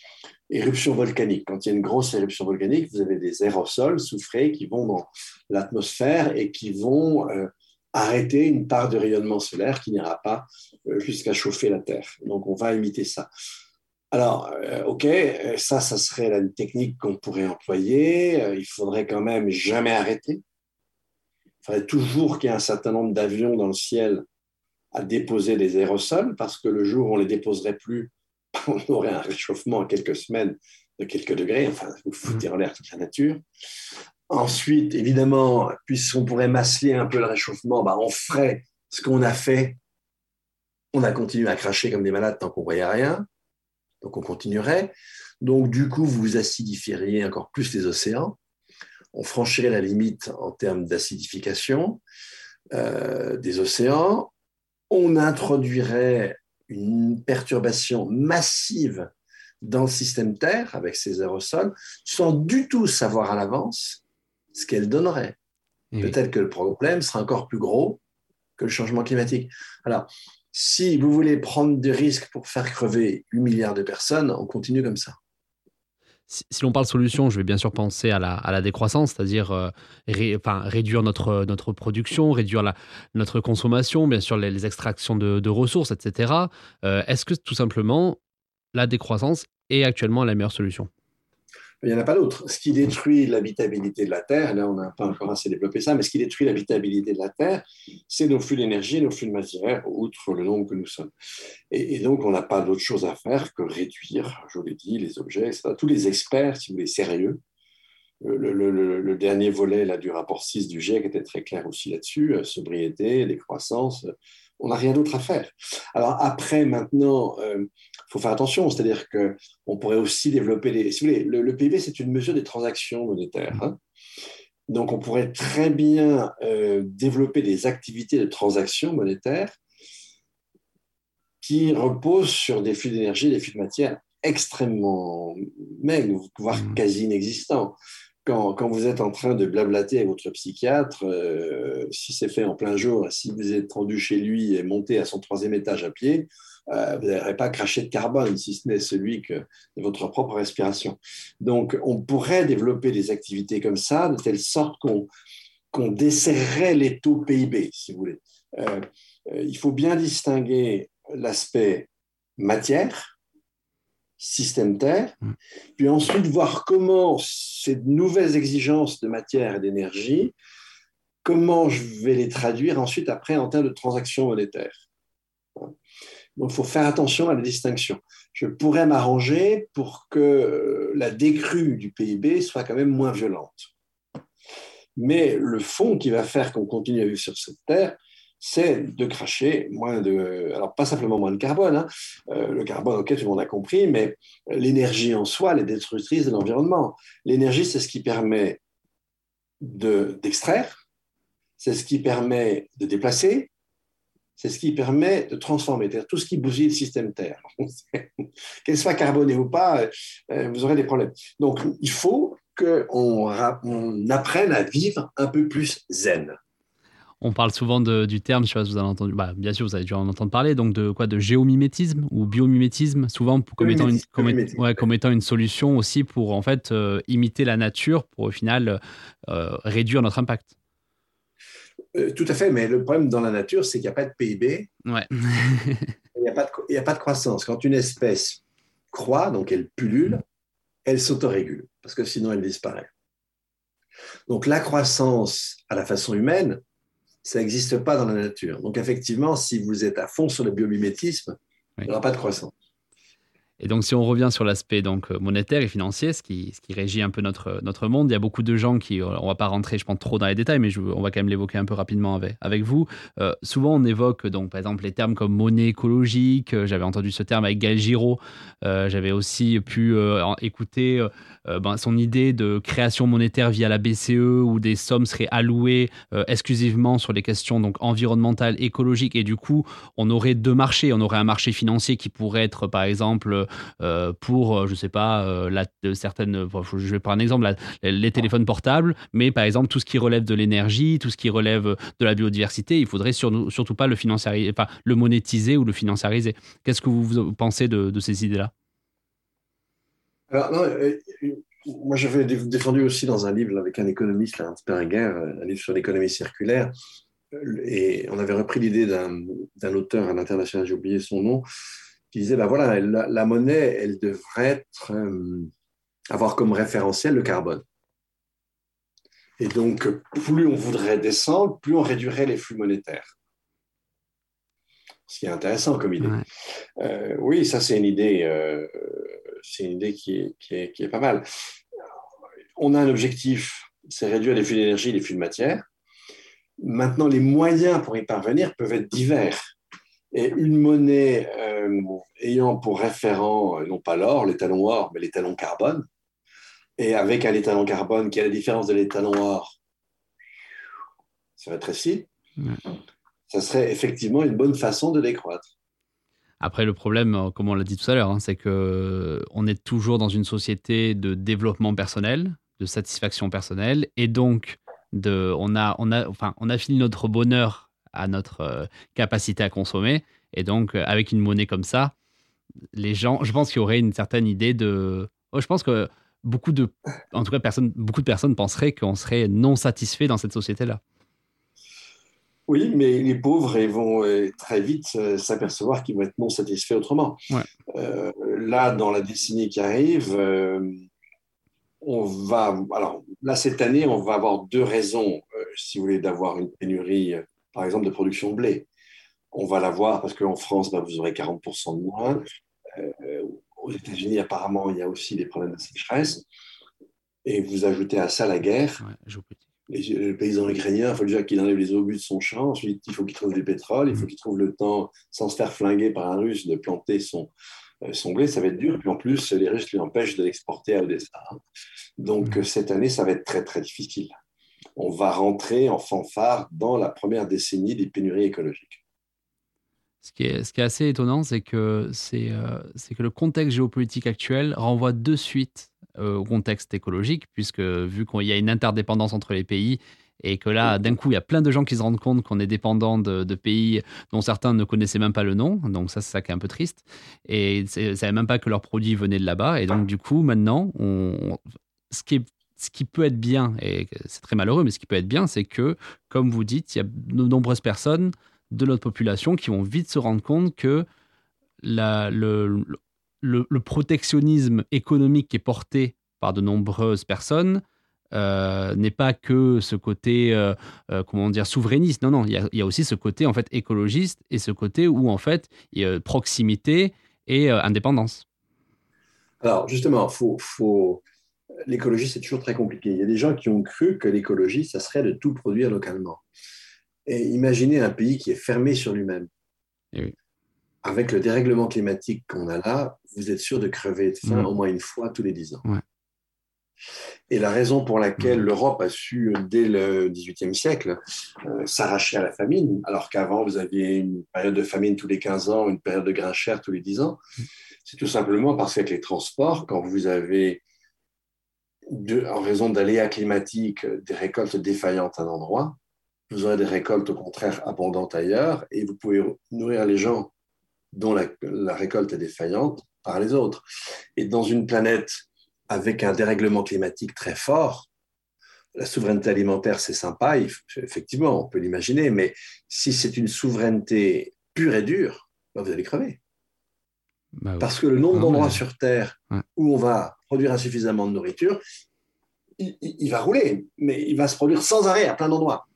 éruption volcanique. Quand il y a une grosse éruption volcanique, vous avez des aérosols soufrés qui vont dans l'atmosphère et qui vont euh, arrêter une part de rayonnement solaire qui n'ira pas euh, jusqu'à chauffer la Terre. Donc on va imiter ça. Alors, OK, ça, ça serait la technique qu'on pourrait employer. il faudrait quand même jamais arrêter. Il faudrait toujours qu'il y ait un certain nombre d'avions dans le ciel à déposer des aérosols parce que le jour où on les déposerait plus, [LAUGHS] on aurait un réchauffement en quelques semaines de quelques degrés. Enfin, vous foutez en l'air toute la nature. Ensuite, évidemment, puisqu'on pourrait masquer un peu le réchauffement, bah, on ferait ce qu'on a fait. On a continué à cracher comme des malades tant qu'on voyait rien. Donc, on continuerait. Donc, du coup, vous acidifieriez encore plus les océans. On franchirait la limite en termes d'acidification euh, des océans on introduirait une perturbation massive dans le système Terre avec ces aérosols sans du tout savoir à l'avance ce qu'elle donnerait. Peut-être que le problème sera encore plus gros que le changement climatique. Alors, si vous voulez prendre des risques pour faire crever 8 milliards de personnes, on continue comme ça si, l'on parle solution, je vais bien sûr penser à la, décroissance, c'est-à-dire euh, réduire notre, production, réduire notre consommation, bien sûr les, extractions de, ressources, etc. Euh, est-ce que tout simplement la décroissance est actuellement la meilleure solution? Il n'y en a pas d'autre. Ce qui détruit l'habitabilité de la Terre, là on n'a pas encore assez développé ça, mais ce qui détruit l'habitabilité de la Terre, c'est nos flux d'énergie, nos flux de matière, outre le nombre que nous sommes. Et, donc on n'a pas d'autre chose à faire que réduire, je vous l'ai dit, les objets, etc. Tous les experts, si vous voulez, sérieux, le, dernier volet là, du rapport 6 du GIEC était très clair aussi là-dessus, euh, sobriété, décroissance, on n'a rien d'autre à faire. Alors après, maintenant, il euh, faut faire attention, c'est-à-dire qu'on pourrait aussi développer les... Si vous voulez, le, PIB, c'est une mesure des transactions monétaires. Hein. Donc on pourrait très bien euh, développer des activités de transactions monétaires qui reposent sur des flux d'énergie, des flux de matière extrêmement maigres, voire mmh. quasi inexistants quand, vous êtes en train de blablater avec votre psychiatre, euh, si c'est fait en plein jour, si vous êtes rendu chez lui et monté à son troisième étage à pied, euh, vous n'aurez pas craché de carbone, si ce n'est celui que, de votre propre respiration. Donc, on pourrait développer des activités comme ça, de telle sorte qu'on qu'on desserrerait les taux PIB, si vous voulez. Euh, il faut bien distinguer l'aspect matière, système Terre, mm. puis ensuite voir comment ces nouvelles exigences de matière et d'énergie, comment je vais les traduire ensuite après en termes de transactions monétaires. Donc il faut faire attention à la distinction. Je pourrais m'arranger pour que la décrue du PIB soit quand même moins violente. Mais le fond qui va faire qu'on continue à vivre sur cette terre, c'est de cracher moins de, alors pas simplement moins de carbone, hein. euh, le carbone, ok, tout le monde a compris, mais l'énergie en soi, elle est destructrice de l'environnement. L'énergie, c'est ce qui permet d'extraire, c'est ce qui permet de déplacer, c'est ce qui permet de transformer, tout ce qui bousille le système Terre. [LAUGHS] Qu'elle soit carbonée ou pas, euh, vous aurez des problèmes. Donc, il faut qu'on on apprenne à vivre un peu plus zen. On parle souvent du terme, je sais pas si vous avez entendu, bah, bien sûr, vous avez dû en entendre parler, donc de quoi De géomimétisme ou biomimétisme, souvent comme, étant une, comme, étant une solution aussi pour en fait euh, imiter la nature pour au final euh, réduire notre impact. Euh, tout à fait, mais le problème dans la nature, c'est qu'il n'y a pas de PIB. Ouais. [LAUGHS] il n'y a, a, pas de croissance. Quand une espèce croît, donc elle pullule, elle s'autorégule, parce que sinon elle disparaît. Donc la croissance à la façon humaine, ça n'existe pas dans la nature. Donc effectivement, si vous êtes à fond sur le biomimétisme, il n'y aura pas de croissance. Et donc, si on revient sur l'aspect donc monétaire et financier, ce qui, ce qui régit un peu notre, notre monde, il y a beaucoup de gens qui, on va pas rentrer, je pense, trop dans les détails, mais on va quand même l'évoquer un peu rapidement avec, vous. Euh, souvent, on évoque donc, par exemple, les termes comme monnaie écologique. J'avais entendu ce terme avec Gaël Giraud. Euh, j'avais aussi pu euh, écouter ben, son idée de création monétaire via la BCE, où des sommes seraient allouées exclusivement sur les questions donc environnementales, écologiques, et du coup, on aurait deux marchés. On aurait un marché financier qui pourrait être, par exemple, euh, pour, euh, je sais pas, euh, certaines, je vais prendre un exemple, les téléphones portables, mais par exemple tout ce qui relève de l'énergie, tout ce qui relève de la biodiversité, il faudrait surtout pas le financiariser, enfin, le monétiser ou le financiariser. Qu'est-ce que vous, pensez de, ces idées-là? Alors, non, moi, j'avais défendu aussi dans un livre avec un économiste, là, Sperringer, un livre sur l'économie circulaire, et on avait repris l'idée d'un auteur à l'international, j'ai oublié son nom, qui disait, ben voilà, la, monnaie, elle devrait être, euh, avoir comme référentiel le carbone. Et donc, plus on voudrait descendre, plus on réduirait les flux monétaires. Ce qui est intéressant comme idée. Euh, oui, ça c'est une idée, euh, c'est une idée qui est, qui, est, qui est, pas mal. On a un objectif, c'est réduire les flux d'énergie, les flux de matière. Maintenant, les moyens pour y parvenir peuvent être divers. Et une monnaie euh, ayant pour référent, euh, non pas l'or, l'étalon or, mais l'étalon carbone, et avec un étalon carbone qui a la différence de l'étalon or, ça rétrécit, ça serait effectivement une bonne façon de décroître. Après, le problème, euh, comme on l'a dit tout à l'heure, hein, c'est que on est toujours dans une société de développement personnel, de satisfaction personnelle, et donc de, on a, on a, enfin, on a fini notre bonheur à notre euh, capacité à consommer. Et donc, euh, avec une monnaie comme ça, les gens, je pense qu'il y aurait une certaine idée de. Oh, je pense que beaucoup de, en tout cas, personne, beaucoup de personnes penseraient qu'on serait non satisfait dans cette société-là. Oui, mais les pauvres ils vont euh, très vite s'apercevoir qu'ils vont être non satisfaits autrement. là, dans la décennie qui arrive, on va. Alors, là, cette année, on va avoir deux raisons, si vous voulez, d'avoir une pénurie par exemple, de production de blé. On va l'avoir parce qu'en France, bah, vous aurez 40% de moins. Euh, aux États-Unis, apparemment, il y a aussi des problèmes de sécheresse. Et vous ajoutez à ça la guerre. les, le paysan ukrainien, il faut déjà qu'il enlève les obus de son champ. Ensuite, il faut qu'il trouve du pétrole. Il faut mm. qu'il trouve le temps, sans se faire flinguer par un Russe, de planter son, euh, son blé. Ça va être dur. Puis en plus, les Russes lui empêchent de l'exporter à Odessa. Donc, mm. cette année, ça va être très, très difficile on va rentrer en fanfare dans la première décennie des pénuries écologiques. Ce qui est, assez étonnant, c'est que, c'est, euh, que le contexte géopolitique actuel renvoie de suite euh, au contexte écologique, puisque vu qu'il y a une interdépendance entre les pays, et que là, d'un coup, il y a plein de gens qui se rendent compte qu'on est dépendant de, pays dont certains ne connaissaient même pas le nom. Donc ça, c'est ça qui est un peu triste. Et ne savaient même pas que leurs produits venaient de là-bas. Et donc, du coup, maintenant, on, ce qui est ce qui peut être bien, et c'est très malheureux, mais ce qui peut être bien, c'est que, comme vous dites, il y a de nombreuses personnes de notre population qui vont vite se rendre compte que le, protectionnisme économique qui est porté par de nombreuses personnes euh, n'est pas que ce côté, euh, euh, comment dire, souverainiste. Non, non, il y, a, il aussi ce côté en fait écologiste et ce côté où en fait il y a proximité et indépendance. Alors justement, faut, faut l'écologie, c'est toujours très compliqué. Il y a des gens qui ont cru que l'écologie, ça serait de tout produire localement. Et imaginez un pays qui est fermé sur lui-même. Eh Avec le dérèglement climatique qu'on a là, vous êtes sûr de crever de faim au moins une fois tous les dix ans. Et la raison pour laquelle l'Europe a su, dès le XVIIIe siècle, euh, s'arracher à la famine, alors qu'avant, vous aviez une période de famine tous les 15 ans, une période de grain cher tous les 10 ans, c'est tout simplement parce qu'avec les transports, quand vous avez en raison d'aléas climatiques, des récoltes défaillantes à un endroit, vous aurez des récoltes au contraire abondantes ailleurs, et vous pouvez nourrir les gens dont la, récolte est défaillante par les autres. Et dans une planète avec un dérèglement climatique très fort, la souveraineté alimentaire, c'est sympa, effectivement, on peut l'imaginer, mais si c'est une souveraineté pure et dure, ben, vous allez crever. Bah Parce que le nombre ah d'endroits sur Terre où on va produire insuffisamment de nourriture, il, va rouler, mais il va se produire sans arrêt à plein d'endroits.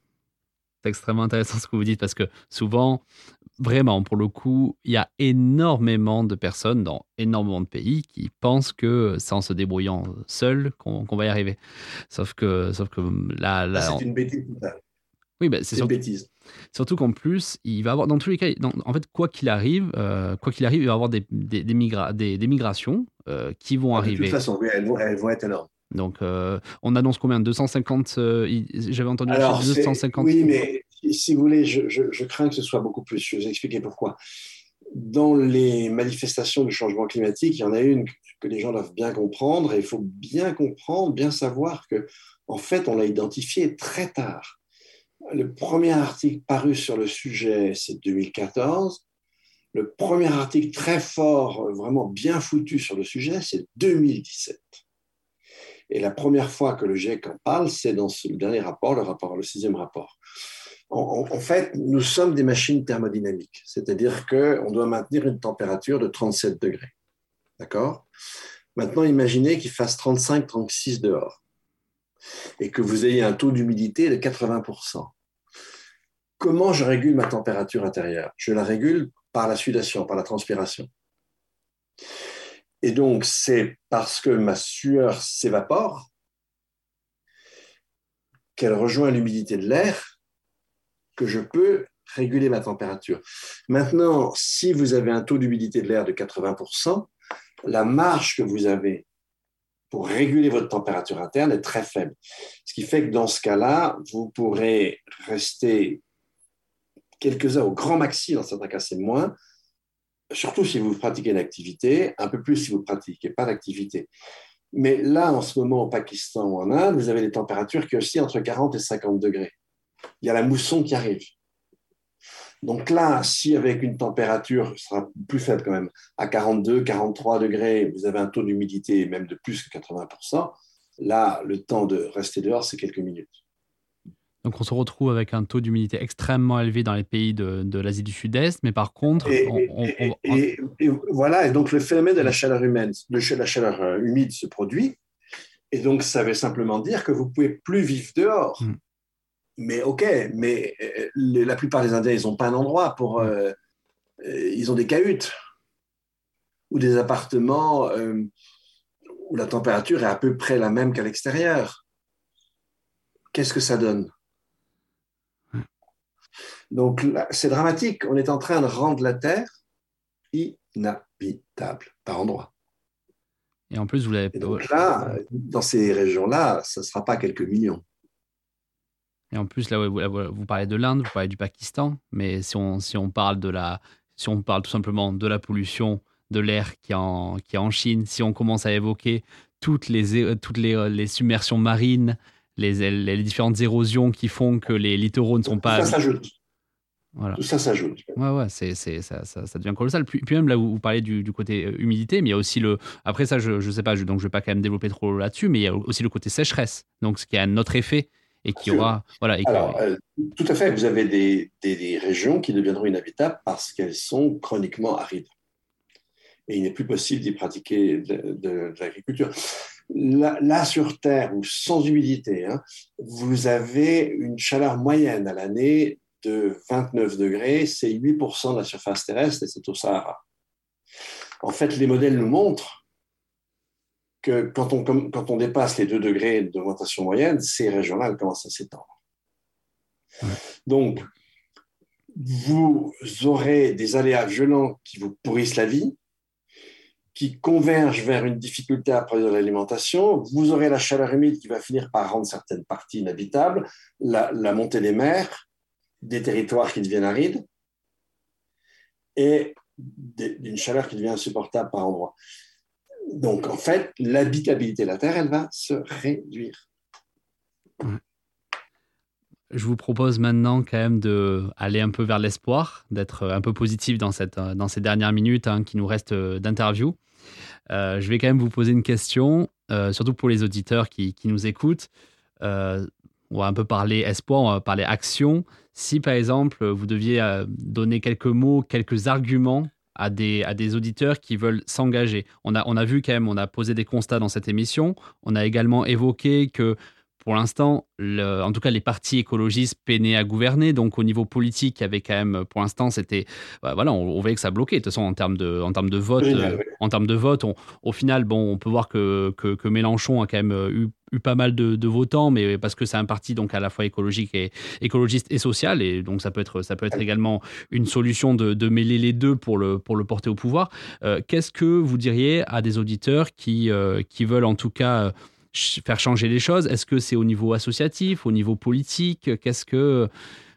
C'est extrêmement intéressant ce que vous dites parce que souvent, vraiment, pour le coup, il y a énormément de personnes dans énormément de pays qui pensent que c'est en se débrouillant seul qu'on va y arriver. Sauf que, sauf que là, là c'est une bêtise Oui, bah, c'est une bêtise. Surtout qu'en plus, il va avoir, dans tous les cas, en fait, quoi qu'il arrive, euh, quoi qu'il arrive, il va y avoir des, des, des, des, migrations euh, qui vont arriver. De toute façon, elles, vont, elles vont être énormes. Donc, euh, on annonce combien? 250 J'avais entendu Alors, 250. Oui, mais si vous voulez, je, je, je, crains que ce soit beaucoup plus. Je vais vous expliquer pourquoi. Dans les manifestations du changement climatique, il y en a une que les gens doivent bien comprendre, et il faut bien comprendre, bien savoir que, en fait, on l'a identifié très tard. Le premier article paru sur le sujet, c'est 2014. Le premier article très fort, vraiment bien foutu sur le sujet, c'est 2017. Et la première fois que le GIEC en parle, c'est dans ce dernier rapport, le rapport, le sixième rapport. En, en fait, nous sommes des machines thermodynamiques, c'est-à-dire qu'on doit maintenir une température de 37 degrés. D'accord? Maintenant, imaginez qu'il fasse 35-36 dehors et que vous ayez un taux d'humidité de 80%. Comment je régule ma température intérieure? Je la régule par la sudation, par la transpiration. Et donc, c'est parce que ma sueur s'évapore qu'elle rejoint l'humidité de l'air que je peux réguler ma température. Maintenant, si vous avez un taux d'humidité de l'air de 80%, la marge que vous avez pour réguler votre température interne est très faible. Ce qui fait que dans ce cas-là, vous pourrez rester quelques heures au grand maxi, dans certains cas c'est moins, surtout si vous pratiquez une activité, un peu plus si vous ne pratiquez pas d'activité. Mais là, en ce moment, au Pakistan ou en Inde, vous avez des températures qui oscillent entre 40 et 50 degrés. Il y a la mousson qui arrive. Donc là, si avec une température, ce sera plus faible quand même, à 42, 43 degrés, vous avez un taux d'humidité même de plus que 80%, là, le temps de rester dehors, c'est quelques minutes. Donc on se retrouve avec un taux d'humidité extrêmement élevé dans les pays de, l'Asie du Sud-Est, mais par contre... Et, voilà, et donc le phénomène de la chaleur humaine, de la chaleur euh, humide se produit, et donc ça veut simplement dire que vous pouvez plus vivre dehors. Hmm mais ok, mais euh, la plupart des Indiens, ils n'ont pas un endroit pour. Euh, euh, ils ont des cahutes ou des appartements où la température est à peu près la même qu'à l'extérieur. Qu'est-ce que ça donne? Donc, c'est dramatique. On est en train de rendre la Terre inhabitable par endroits. Et en plus, vous l'avez. Donc là, dans ces régions-là, ce ne sera pas quelques millions. Et en plus, là, vous, parlez de l'Inde, vous parlez du Pakistan, mais si on, si on parle de la, si on parle tout simplement de la pollution de l'air qui, est en, qui est en Chine, si on commence à évoquer toutes les, toutes les, les submersions marines, les, les, différentes érosions qui font que les littoraux ne sont pas. Ça s'ajoute. Voilà. Tout ça s'ajoute. Ouais, ouais, c'est, c'est, ça, ça, ça, devient colossal. Puis, puis même là, vous, vous parlez du, du, côté euh, humidité, mais il y a aussi le. Après, ça, je ne sais pas, je, donc je ne vais pas quand même développer trop là-dessus, mais il y a aussi le côté sécheresse. Donc, ce qui a un autre effet et qui aura. Voilà, Alors, euh, tout à fait, vous avez des, des, régions qui deviendront inhabitables parce qu'elles sont chroniquement arides. Et il n'est plus possible d'y pratiquer de, l'agriculture. Là, sur Terre, ou sans humidité, hein, vous avez une chaleur moyenne à l'année de 29 degrés, c'est 8% de la surface terrestre et c'est au Sahara. En fait, les modèles nous montrent que quand on, quand on dépasse les 2 degrés d'augmentation moyenne, ces régions-là commencent à s'étendre. Donc, vous aurez des aléas violents qui vous pourrissent la vie, qui convergent vers une difficulté à produire de l'alimentation. Vous aurez la chaleur humide qui va finir par rendre certaines parties inhabitables, la, la montée des mers, des territoires qui deviennent arides et d'une chaleur qui devient insupportable par endroits. Donc, en fait, l'habitabilité de la Terre, elle va se réduire. Je vous propose maintenant quand même d'aller un peu vers l'espoir, d'être un peu positif dans, cette, dans ces dernières minutes hein, qui nous restent d'interview. Euh, je vais quand même vous poser une question, euh, surtout pour les auditeurs qui, qui nous écoutent. Euh, on va un peu parler espoir, on va parler action. Si par exemple vous deviez donner quelques mots, quelques arguments à des, à des auditeurs qui veulent s'engager. On a, on a vu quand même, on a posé des constats dans cette émission. On a également évoqué que pour l'instant, en tout cas, les partis écologistes peinaient à gouverner. Donc, au niveau politique, il y avait quand même, pour l'instant, c'était, bah, voilà, on, voyait que ça bloquait. De toute façon, en termes de, en termes de vote, euh, en termes de vote, au final, bon, on peut voir que, que, Mélenchon a quand même euh, eu, eu pas mal de, votants, mais parce que c'est un parti donc à la fois écologique et écologiste et social, et donc ça peut être, ça peut être également une solution de, de mêler les deux pour le, pour le porter au pouvoir. Euh, qu'est-ce que vous diriez à des auditeurs qui, qui veulent en tout cas faire changer les choses Est-ce que c'est au niveau associatif, au niveau politique? Qu'est-ce que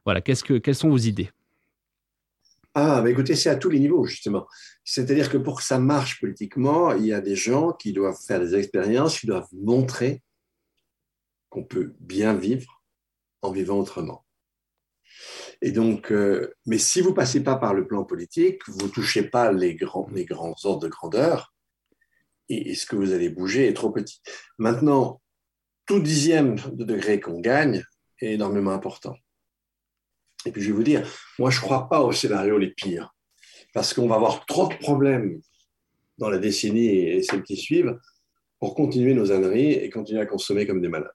voilà, qu'est-ce que quelles sont vos idées? Ah, bah écoutez, c'est à tous les niveaux justement. C'est-à-dire que pour que ça marche politiquement, il y a des gens qui doivent faire des expériences, qui doivent montrer qu'on peut bien vivre en vivant autrement. Et donc, euh, mais si vous passez pas par le plan politique, vous touchez pas les grands, les grands ordres de grandeur, et, ce que vous allez bouger est trop petit. Maintenant, tout dixième de degré qu'on gagne est énormément important. Et puis je vais vous dire, moi je ne crois pas aux scénarios les pires, parce qu'on va avoir trop de problèmes dans la décennie et celles qui suivent pour continuer nos âneries et continuer à consommer comme des malades.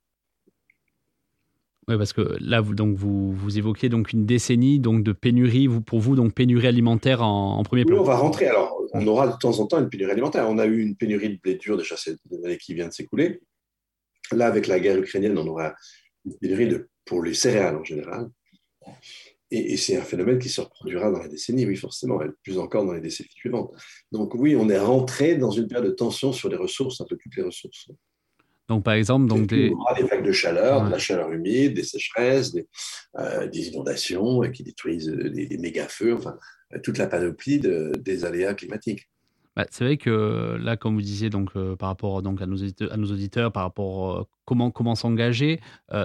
Oui, parce que là, vous, donc, vous, vous évoquez donc une décennie donc de pénurie, vous, pour vous, donc pénurie alimentaire en, premier plan. on va rentrer. Alors, on aura de temps en temps une pénurie alimentaire. On a eu une pénurie de blé dur déjà cette année qui vient de s'écouler. Là, avec la guerre ukrainienne, on aura une pénurie de, pour les céréales en général. Et, c'est un phénomène qui se reproduira dans la décennie, oui, forcément, et plus encore dans les décennies suivantes. Donc oui, on est rentré dans une période de tension sur les ressources, un peu toutes les ressources. Donc, par exemple, donc des... des vagues de chaleur, de la chaleur humide, des sécheresses, des, euh, inondations qui détruisent des, méga-feux, enfin, toute la panoplie des aléas climatiques. Bah, c'est vrai que là, comme vous disiez, donc, euh, par rapport donc, à, nos auditeurs, à nos auditeurs par rapport à euh, comment, comment s'engager,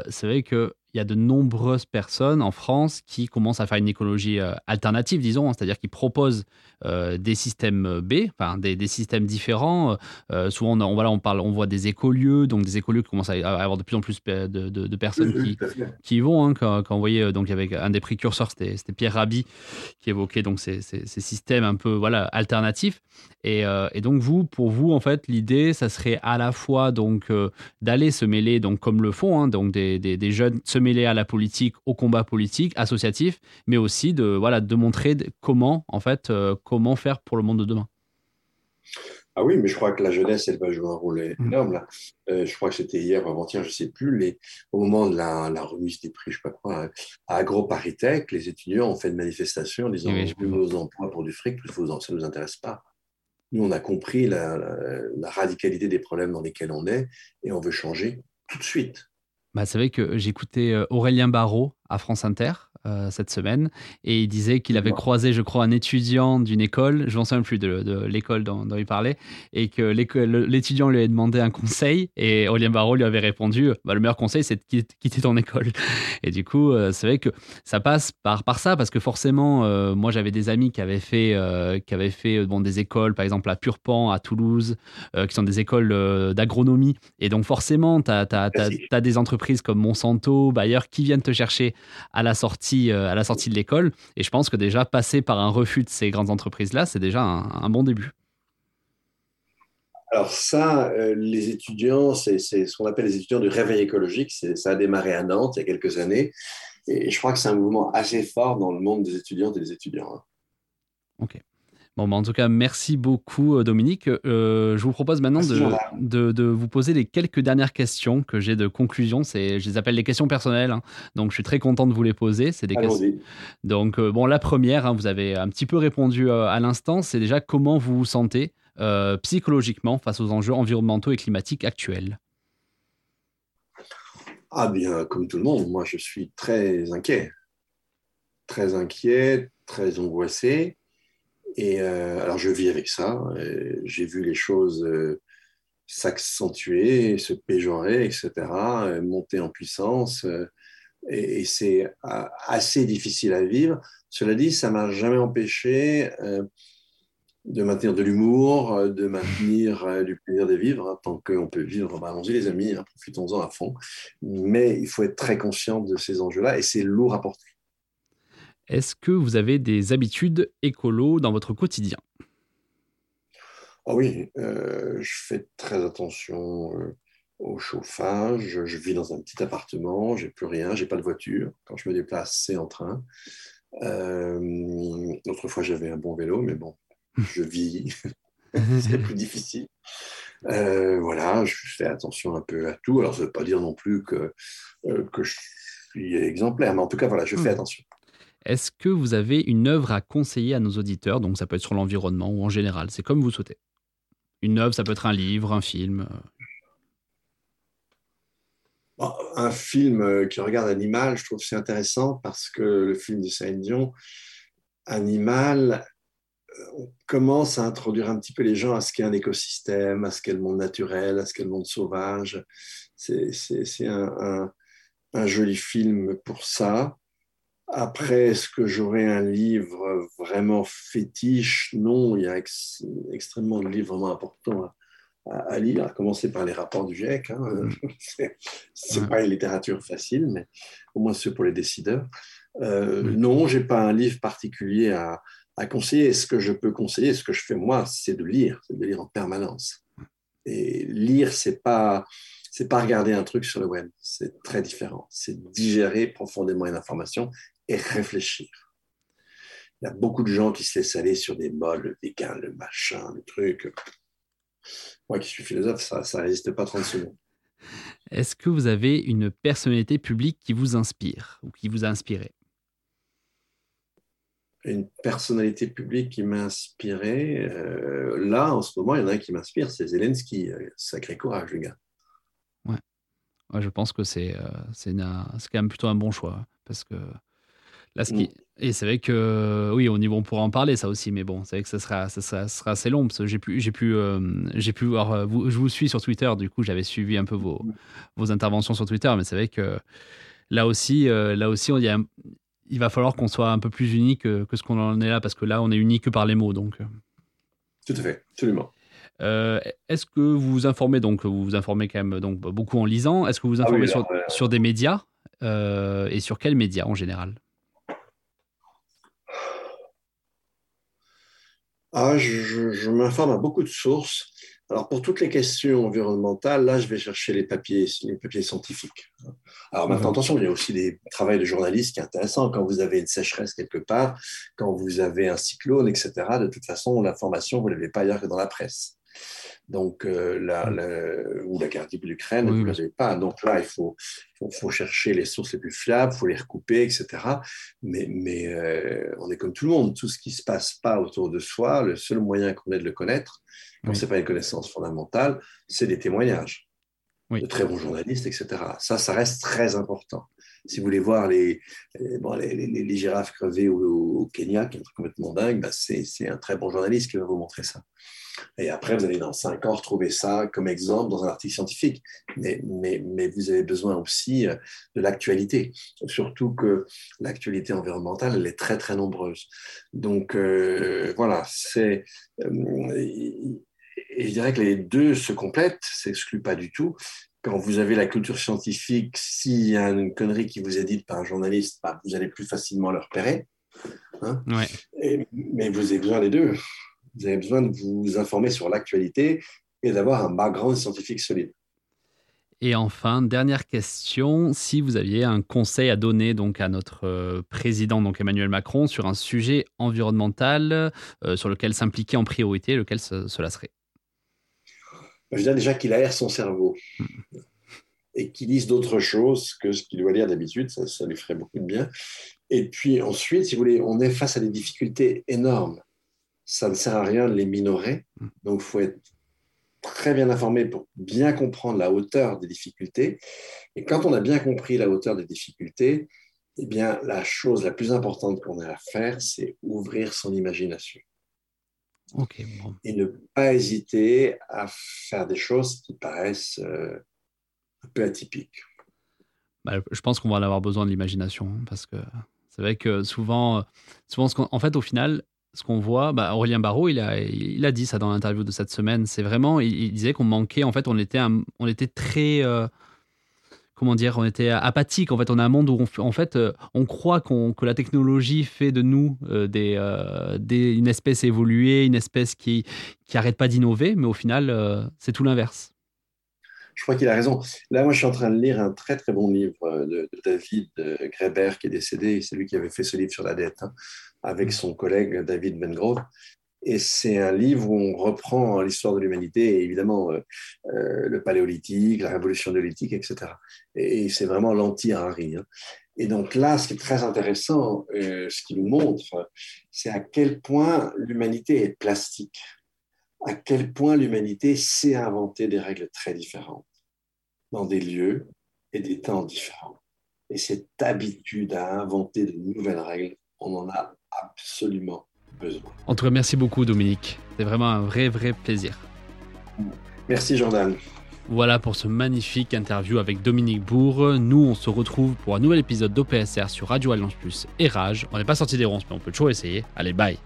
c'est vrai que il y a de nombreuses personnes en France qui commencent à faire une écologie euh, alternative, disons, hein, c'est-à-dire qui proposent euh, des systèmes B, enfin des, systèmes différents. Euh, souvent, on, voilà, on, parle, on voit des écolieux, donc des écolieux qui commencent à avoir de plus en plus de, personnes qui, qui y vont. Hein, quand, quand, on voyait, donc, avec un des précurseurs, c'était Pierre Rabhi, qui évoquait donc ces, ces, systèmes un peu voilà, alternatifs. Et, et, donc, vous, pour vous, en fait, l'idée, ça serait à la fois donc d'aller se mêler, donc comme le font, hein, donc des, des, des jeunes se mêler à la politique, au combat politique, associatif, mais aussi de, voilà, de montrer comment, en fait, euh, comment faire pour le monde de demain. Ah oui, mais je crois que la jeunesse, elle va jouer un rôle mm. énorme. Là. Euh, je crois que c'était hier avant-hier, je ne sais plus, les, au moment de la, remise des prix, je ne sais pas quoi, hein, à AgroParisTech, les étudiants ont fait une manifestation en disant oui, plus vos emplois pour du fric, plus vos, ça ne nous intéresse pas. Nous, on a compris la, radicalité des problèmes dans lesquels on est et on veut changer tout de suite. Bah, c'est vrai que j'écoutais euh, Aurélien Barraud à France Inter euh, cette semaine. Et il disait qu'il avait croisé, je crois, un étudiant d'une école, je m'en souviens plus de, l'école dont, il parlait, et que l'étudiant lui avait demandé un conseil. Et Aurélien Barraud lui avait répondu bah, le meilleur conseil, c'est de quitter ton école. [LAUGHS] Et du coup, euh, c'est vrai que ça passe par, par ça. Parce que forcément, moi j'avais des amis qui avaient fait, qui avaient fait bon, des écoles, par exemple à Purpan, à Toulouse, qui sont des écoles d'agronomie. Et donc forcément, tu as, as des entreprises comme Monsanto, Bayer, qui viennent te chercher à la sortie, euh, à la sortie de l'école. Et je pense que déjà passer par un refus de ces grandes entreprises-là, c'est déjà un, bon début. Alors ça, euh, les étudiants, c'est ce qu'on appelle les étudiants du réveil écologique. Ça a démarré à Nantes il y a quelques années. Et je crois que c'est un mouvement assez fort dans le monde des étudiantes et des étudiants. Hein. Ok. Bon, bah, en tout cas, merci beaucoup, euh, Dominique. Euh, je vous propose maintenant de, de, vous poser les quelques dernières questions que j'ai de conclusion. C'est, je les appelle les questions personnelles. Hein. Donc, je suis très content de vous les poser. C'est des questions. Donc, euh, bon, la première, hein, vous avez un petit peu répondu à l'instant. C'est déjà comment vous vous sentez psychologiquement face aux enjeux environnementaux et climatiques actuels? Ah bien, comme tout le monde, moi, je suis très inquiet. Très inquiet, très angoissé. Et euh, alors, je vis avec ça. J'ai vu les choses euh, s'accentuer, se péjorer, etc., euh, monter en puissance. et, c'est assez difficile à vivre. Cela dit, ça m'a jamais empêché de maintenir de l'humour, de maintenir du plaisir de vivre. Hein, tant qu'on peut vivre, bah, allons-y les amis, hein, profitons-en à fond. Mais il faut être très conscient de ces enjeux-là et c'est lourd à porter. Est-ce que vous avez des habitudes écolo dans votre quotidien? Ah oui, euh, je fais très attention euh, au chauffage. Je vis dans un petit appartement, j'ai plus rien, j'ai pas de voiture. Quand je me déplace, c'est en train. Euh, autrefois, j'avais un bon vélo, mais bon, [LAUGHS] je vis. [LAUGHS] c'est plus difficile. Euh, voilà, je fais attention un peu à tout. Alors, ça ne veut pas dire non plus que, euh, que je suis exemplaire, mais en tout cas, voilà, je fais hmm. attention. Est-ce que vous avez une œuvre à conseiller à nos auditeurs? Donc, ça peut être sur l'environnement ou en général, c'est comme vous souhaitez. Une œuvre, ça peut être un livre, un film. un film euh, qui regarde Animal, je trouve c'est intéressant parce que le film de Céline Dion, Animal, euh, on commence à introduire un petit peu les gens à ce qu'est un écosystème, à ce qu'est le monde naturel, à ce qu'est le monde sauvage. C'est un, joli film pour ça. Après, est-ce que j'aurais un livre vraiment fétiche? Non, il y a extrêmement de livres vraiment importants à, lire, à commencer par les rapports du GIEC. Hein. [LAUGHS] C'est pas une littérature facile, mais au moins c'est pour les décideurs. Euh, non, j'ai pas un livre particulier à, à conseiller. Ce que je peux conseiller, ce que je fais moi, c'est de lire, c'est de lire en permanence. Et lire, c'est pas c'est pas regarder un truc sur le web, c'est très différent. C'est digérer profondément une information et réfléchir. Il y a beaucoup de gens qui se laissent aller sur des modes, le vegan, le machin, le truc. Moi qui suis philosophe, ça ne résiste pas 30 secondes. Est-ce que vous avez une personnalité publique qui vous inspire ou qui vous a inspiré? Une personnalité publique qui m'a inspiré. Euh, là, en ce moment, il y en a un qui m'inspire, c'est Zelensky. Euh, sacré courage, le gars. Ouais. je pense que c'est euh, c'est quand même plutôt un bon choix. Parce que Là, mm. Et c'est vrai que, oui, au niveau, on pourra en parler, ça aussi, mais bon, c'est vrai que ça sera, ça sera, assez long, parce que j'ai pu, j'ai pu, euh, j'ai pu voir, euh, je vous suis sur Twitter, du coup, j'avais suivi un peu vos, vos interventions sur Twitter, mais c'est vrai que là aussi, euh, là aussi, on dit, il va falloir qu'on soit un peu plus unique que, ce qu'on en est là, parce que là, on est unique que par les mots, donc. Tout à fait, absolument. est-ce que vous vous informez, donc, vous vous informez quand même donc, beaucoup en lisant, est-ce que vous vous ah informez sur, sur, des médias, et sur quels médias en général? Ah, je, m'informe à beaucoup de sources. Alors, pour toutes les questions environnementales, là, je vais chercher les papiers, les papiers scientifiques. Alors, maintenant, mhm. attention, il y a aussi des travaux de journalistes qui est intéressant. Quand vous avez une sécheresse quelque part, quand vous avez un cyclone, etc., de toute façon, l'information, vous ne l'avez pas ailleurs que dans la presse. Donc, euh, la, ou la guerre de l'Ukraine, vous ne l'avez pas. Donc là, il faut, faut, chercher les sources les plus fiables, il faut les recouper, etc. Mais, mais euh, on est comme tout le monde. Tout ce qui ne se passe pas autour de soi, le seul moyen qu'on ait de le connaître, quand ce n'est pas une connaissance fondamentale, c'est des témoignages de très bons journalistes, etc. Ça, ça reste très important. Si vous voulez voir les, les, les, girafes crevées au, Kenya, qui est un truc complètement dingue, bah, c'est un très bon journaliste qui va vous montrer ça. Et après, vous allez dans cinq ans retrouver ça comme exemple dans un article scientifique. Mais, mais, mais vous avez besoin aussi euh, de l'actualité. Surtout que l'actualité environnementale, elle est très, très nombreuse. Donc, euh, voilà, c'est. Euh, et je dirais que les deux se complètent, s'excluent pas du tout. Quand vous avez la culture scientifique, s'il y a une connerie qui vous est dite par un journaliste, bah, vous allez plus facilement le repérer. Hein mais vous avez besoin des deux. Vous avez besoin de vous informer sur l'actualité et d'avoir un background scientifique solide. Et enfin, dernière question, si vous aviez un conseil à donner donc à notre euh, président donc Emmanuel Macron sur un sujet environnemental euh, sur lequel s'impliquer en priorité, lequel cela serait? Je dirais déjà qu'il aère son cerveau hmm. et qu'il lise d'autres choses que ce qu'il doit lire d'habitude, ça, ça lui ferait beaucoup de bien. Et puis ensuite, si vous voulez, on est face à des difficultés énormes ça ne sert à rien de les minorer. Mm. Donc, il faut être très bien informé pour bien comprendre la hauteur des difficultés. Et quand on a bien compris la hauteur des difficultés, eh bien, la chose la plus importante qu'on a à faire, c'est ouvrir son imagination. Et ne pas hésiter à faire des choses qui paraissent euh, un peu atypiques. Bah, je pense qu'on va en avoir besoin de l'imagination, hein, parce que c'est vrai que souvent, souvent en fait, au final, ce qu'on voit, bah, Aurélien Barraud, il a, il a dit ça dans l'interview de cette semaine. C'est vraiment, il, disait qu'on manquait, en fait, on était, on était très, euh, comment dire, on était apathique. En fait, on a un monde où, on, en fait, euh, on croit que la technologie fait de nous euh, des, des, une espèce évoluée, une espèce qui qui pas d'innover, mais au final, c'est tout l'inverse. je crois qu'il a raison. Là, moi, je suis en train de lire un très très bon livre de, David Greber qui est décédé. C'est lui qui avait fait ce livre sur la dette hein, avec son collègue David Bengrove. Et c'est un livre où on reprend l'histoire de l'humanité, évidemment euh, euh, le paléolithique, la révolution néolithique, etc. Et, c'est vraiment l'anti-Harry. Hein. Et donc là, ce qui est très intéressant, euh, ce qu'il nous montre, c'est à quel point l'humanité est plastique, à quel point l'humanité sait inventer des règles très différentes dans des lieux et des temps différents. Et cette habitude à inventer de nouvelles règles, on en a absolument en tout cas, merci beaucoup Dominique. C'est vraiment un vrai, vrai plaisir. Merci Jordan. Voilà pour ce magnifique interview avec Dominique Bourg. Nous, on se retrouve pour un nouvel épisode d'OPSR sur Radio Alliance Plus et Rage. On n'est pas sorti des ronces, mais on peut toujours essayer. Allez, bye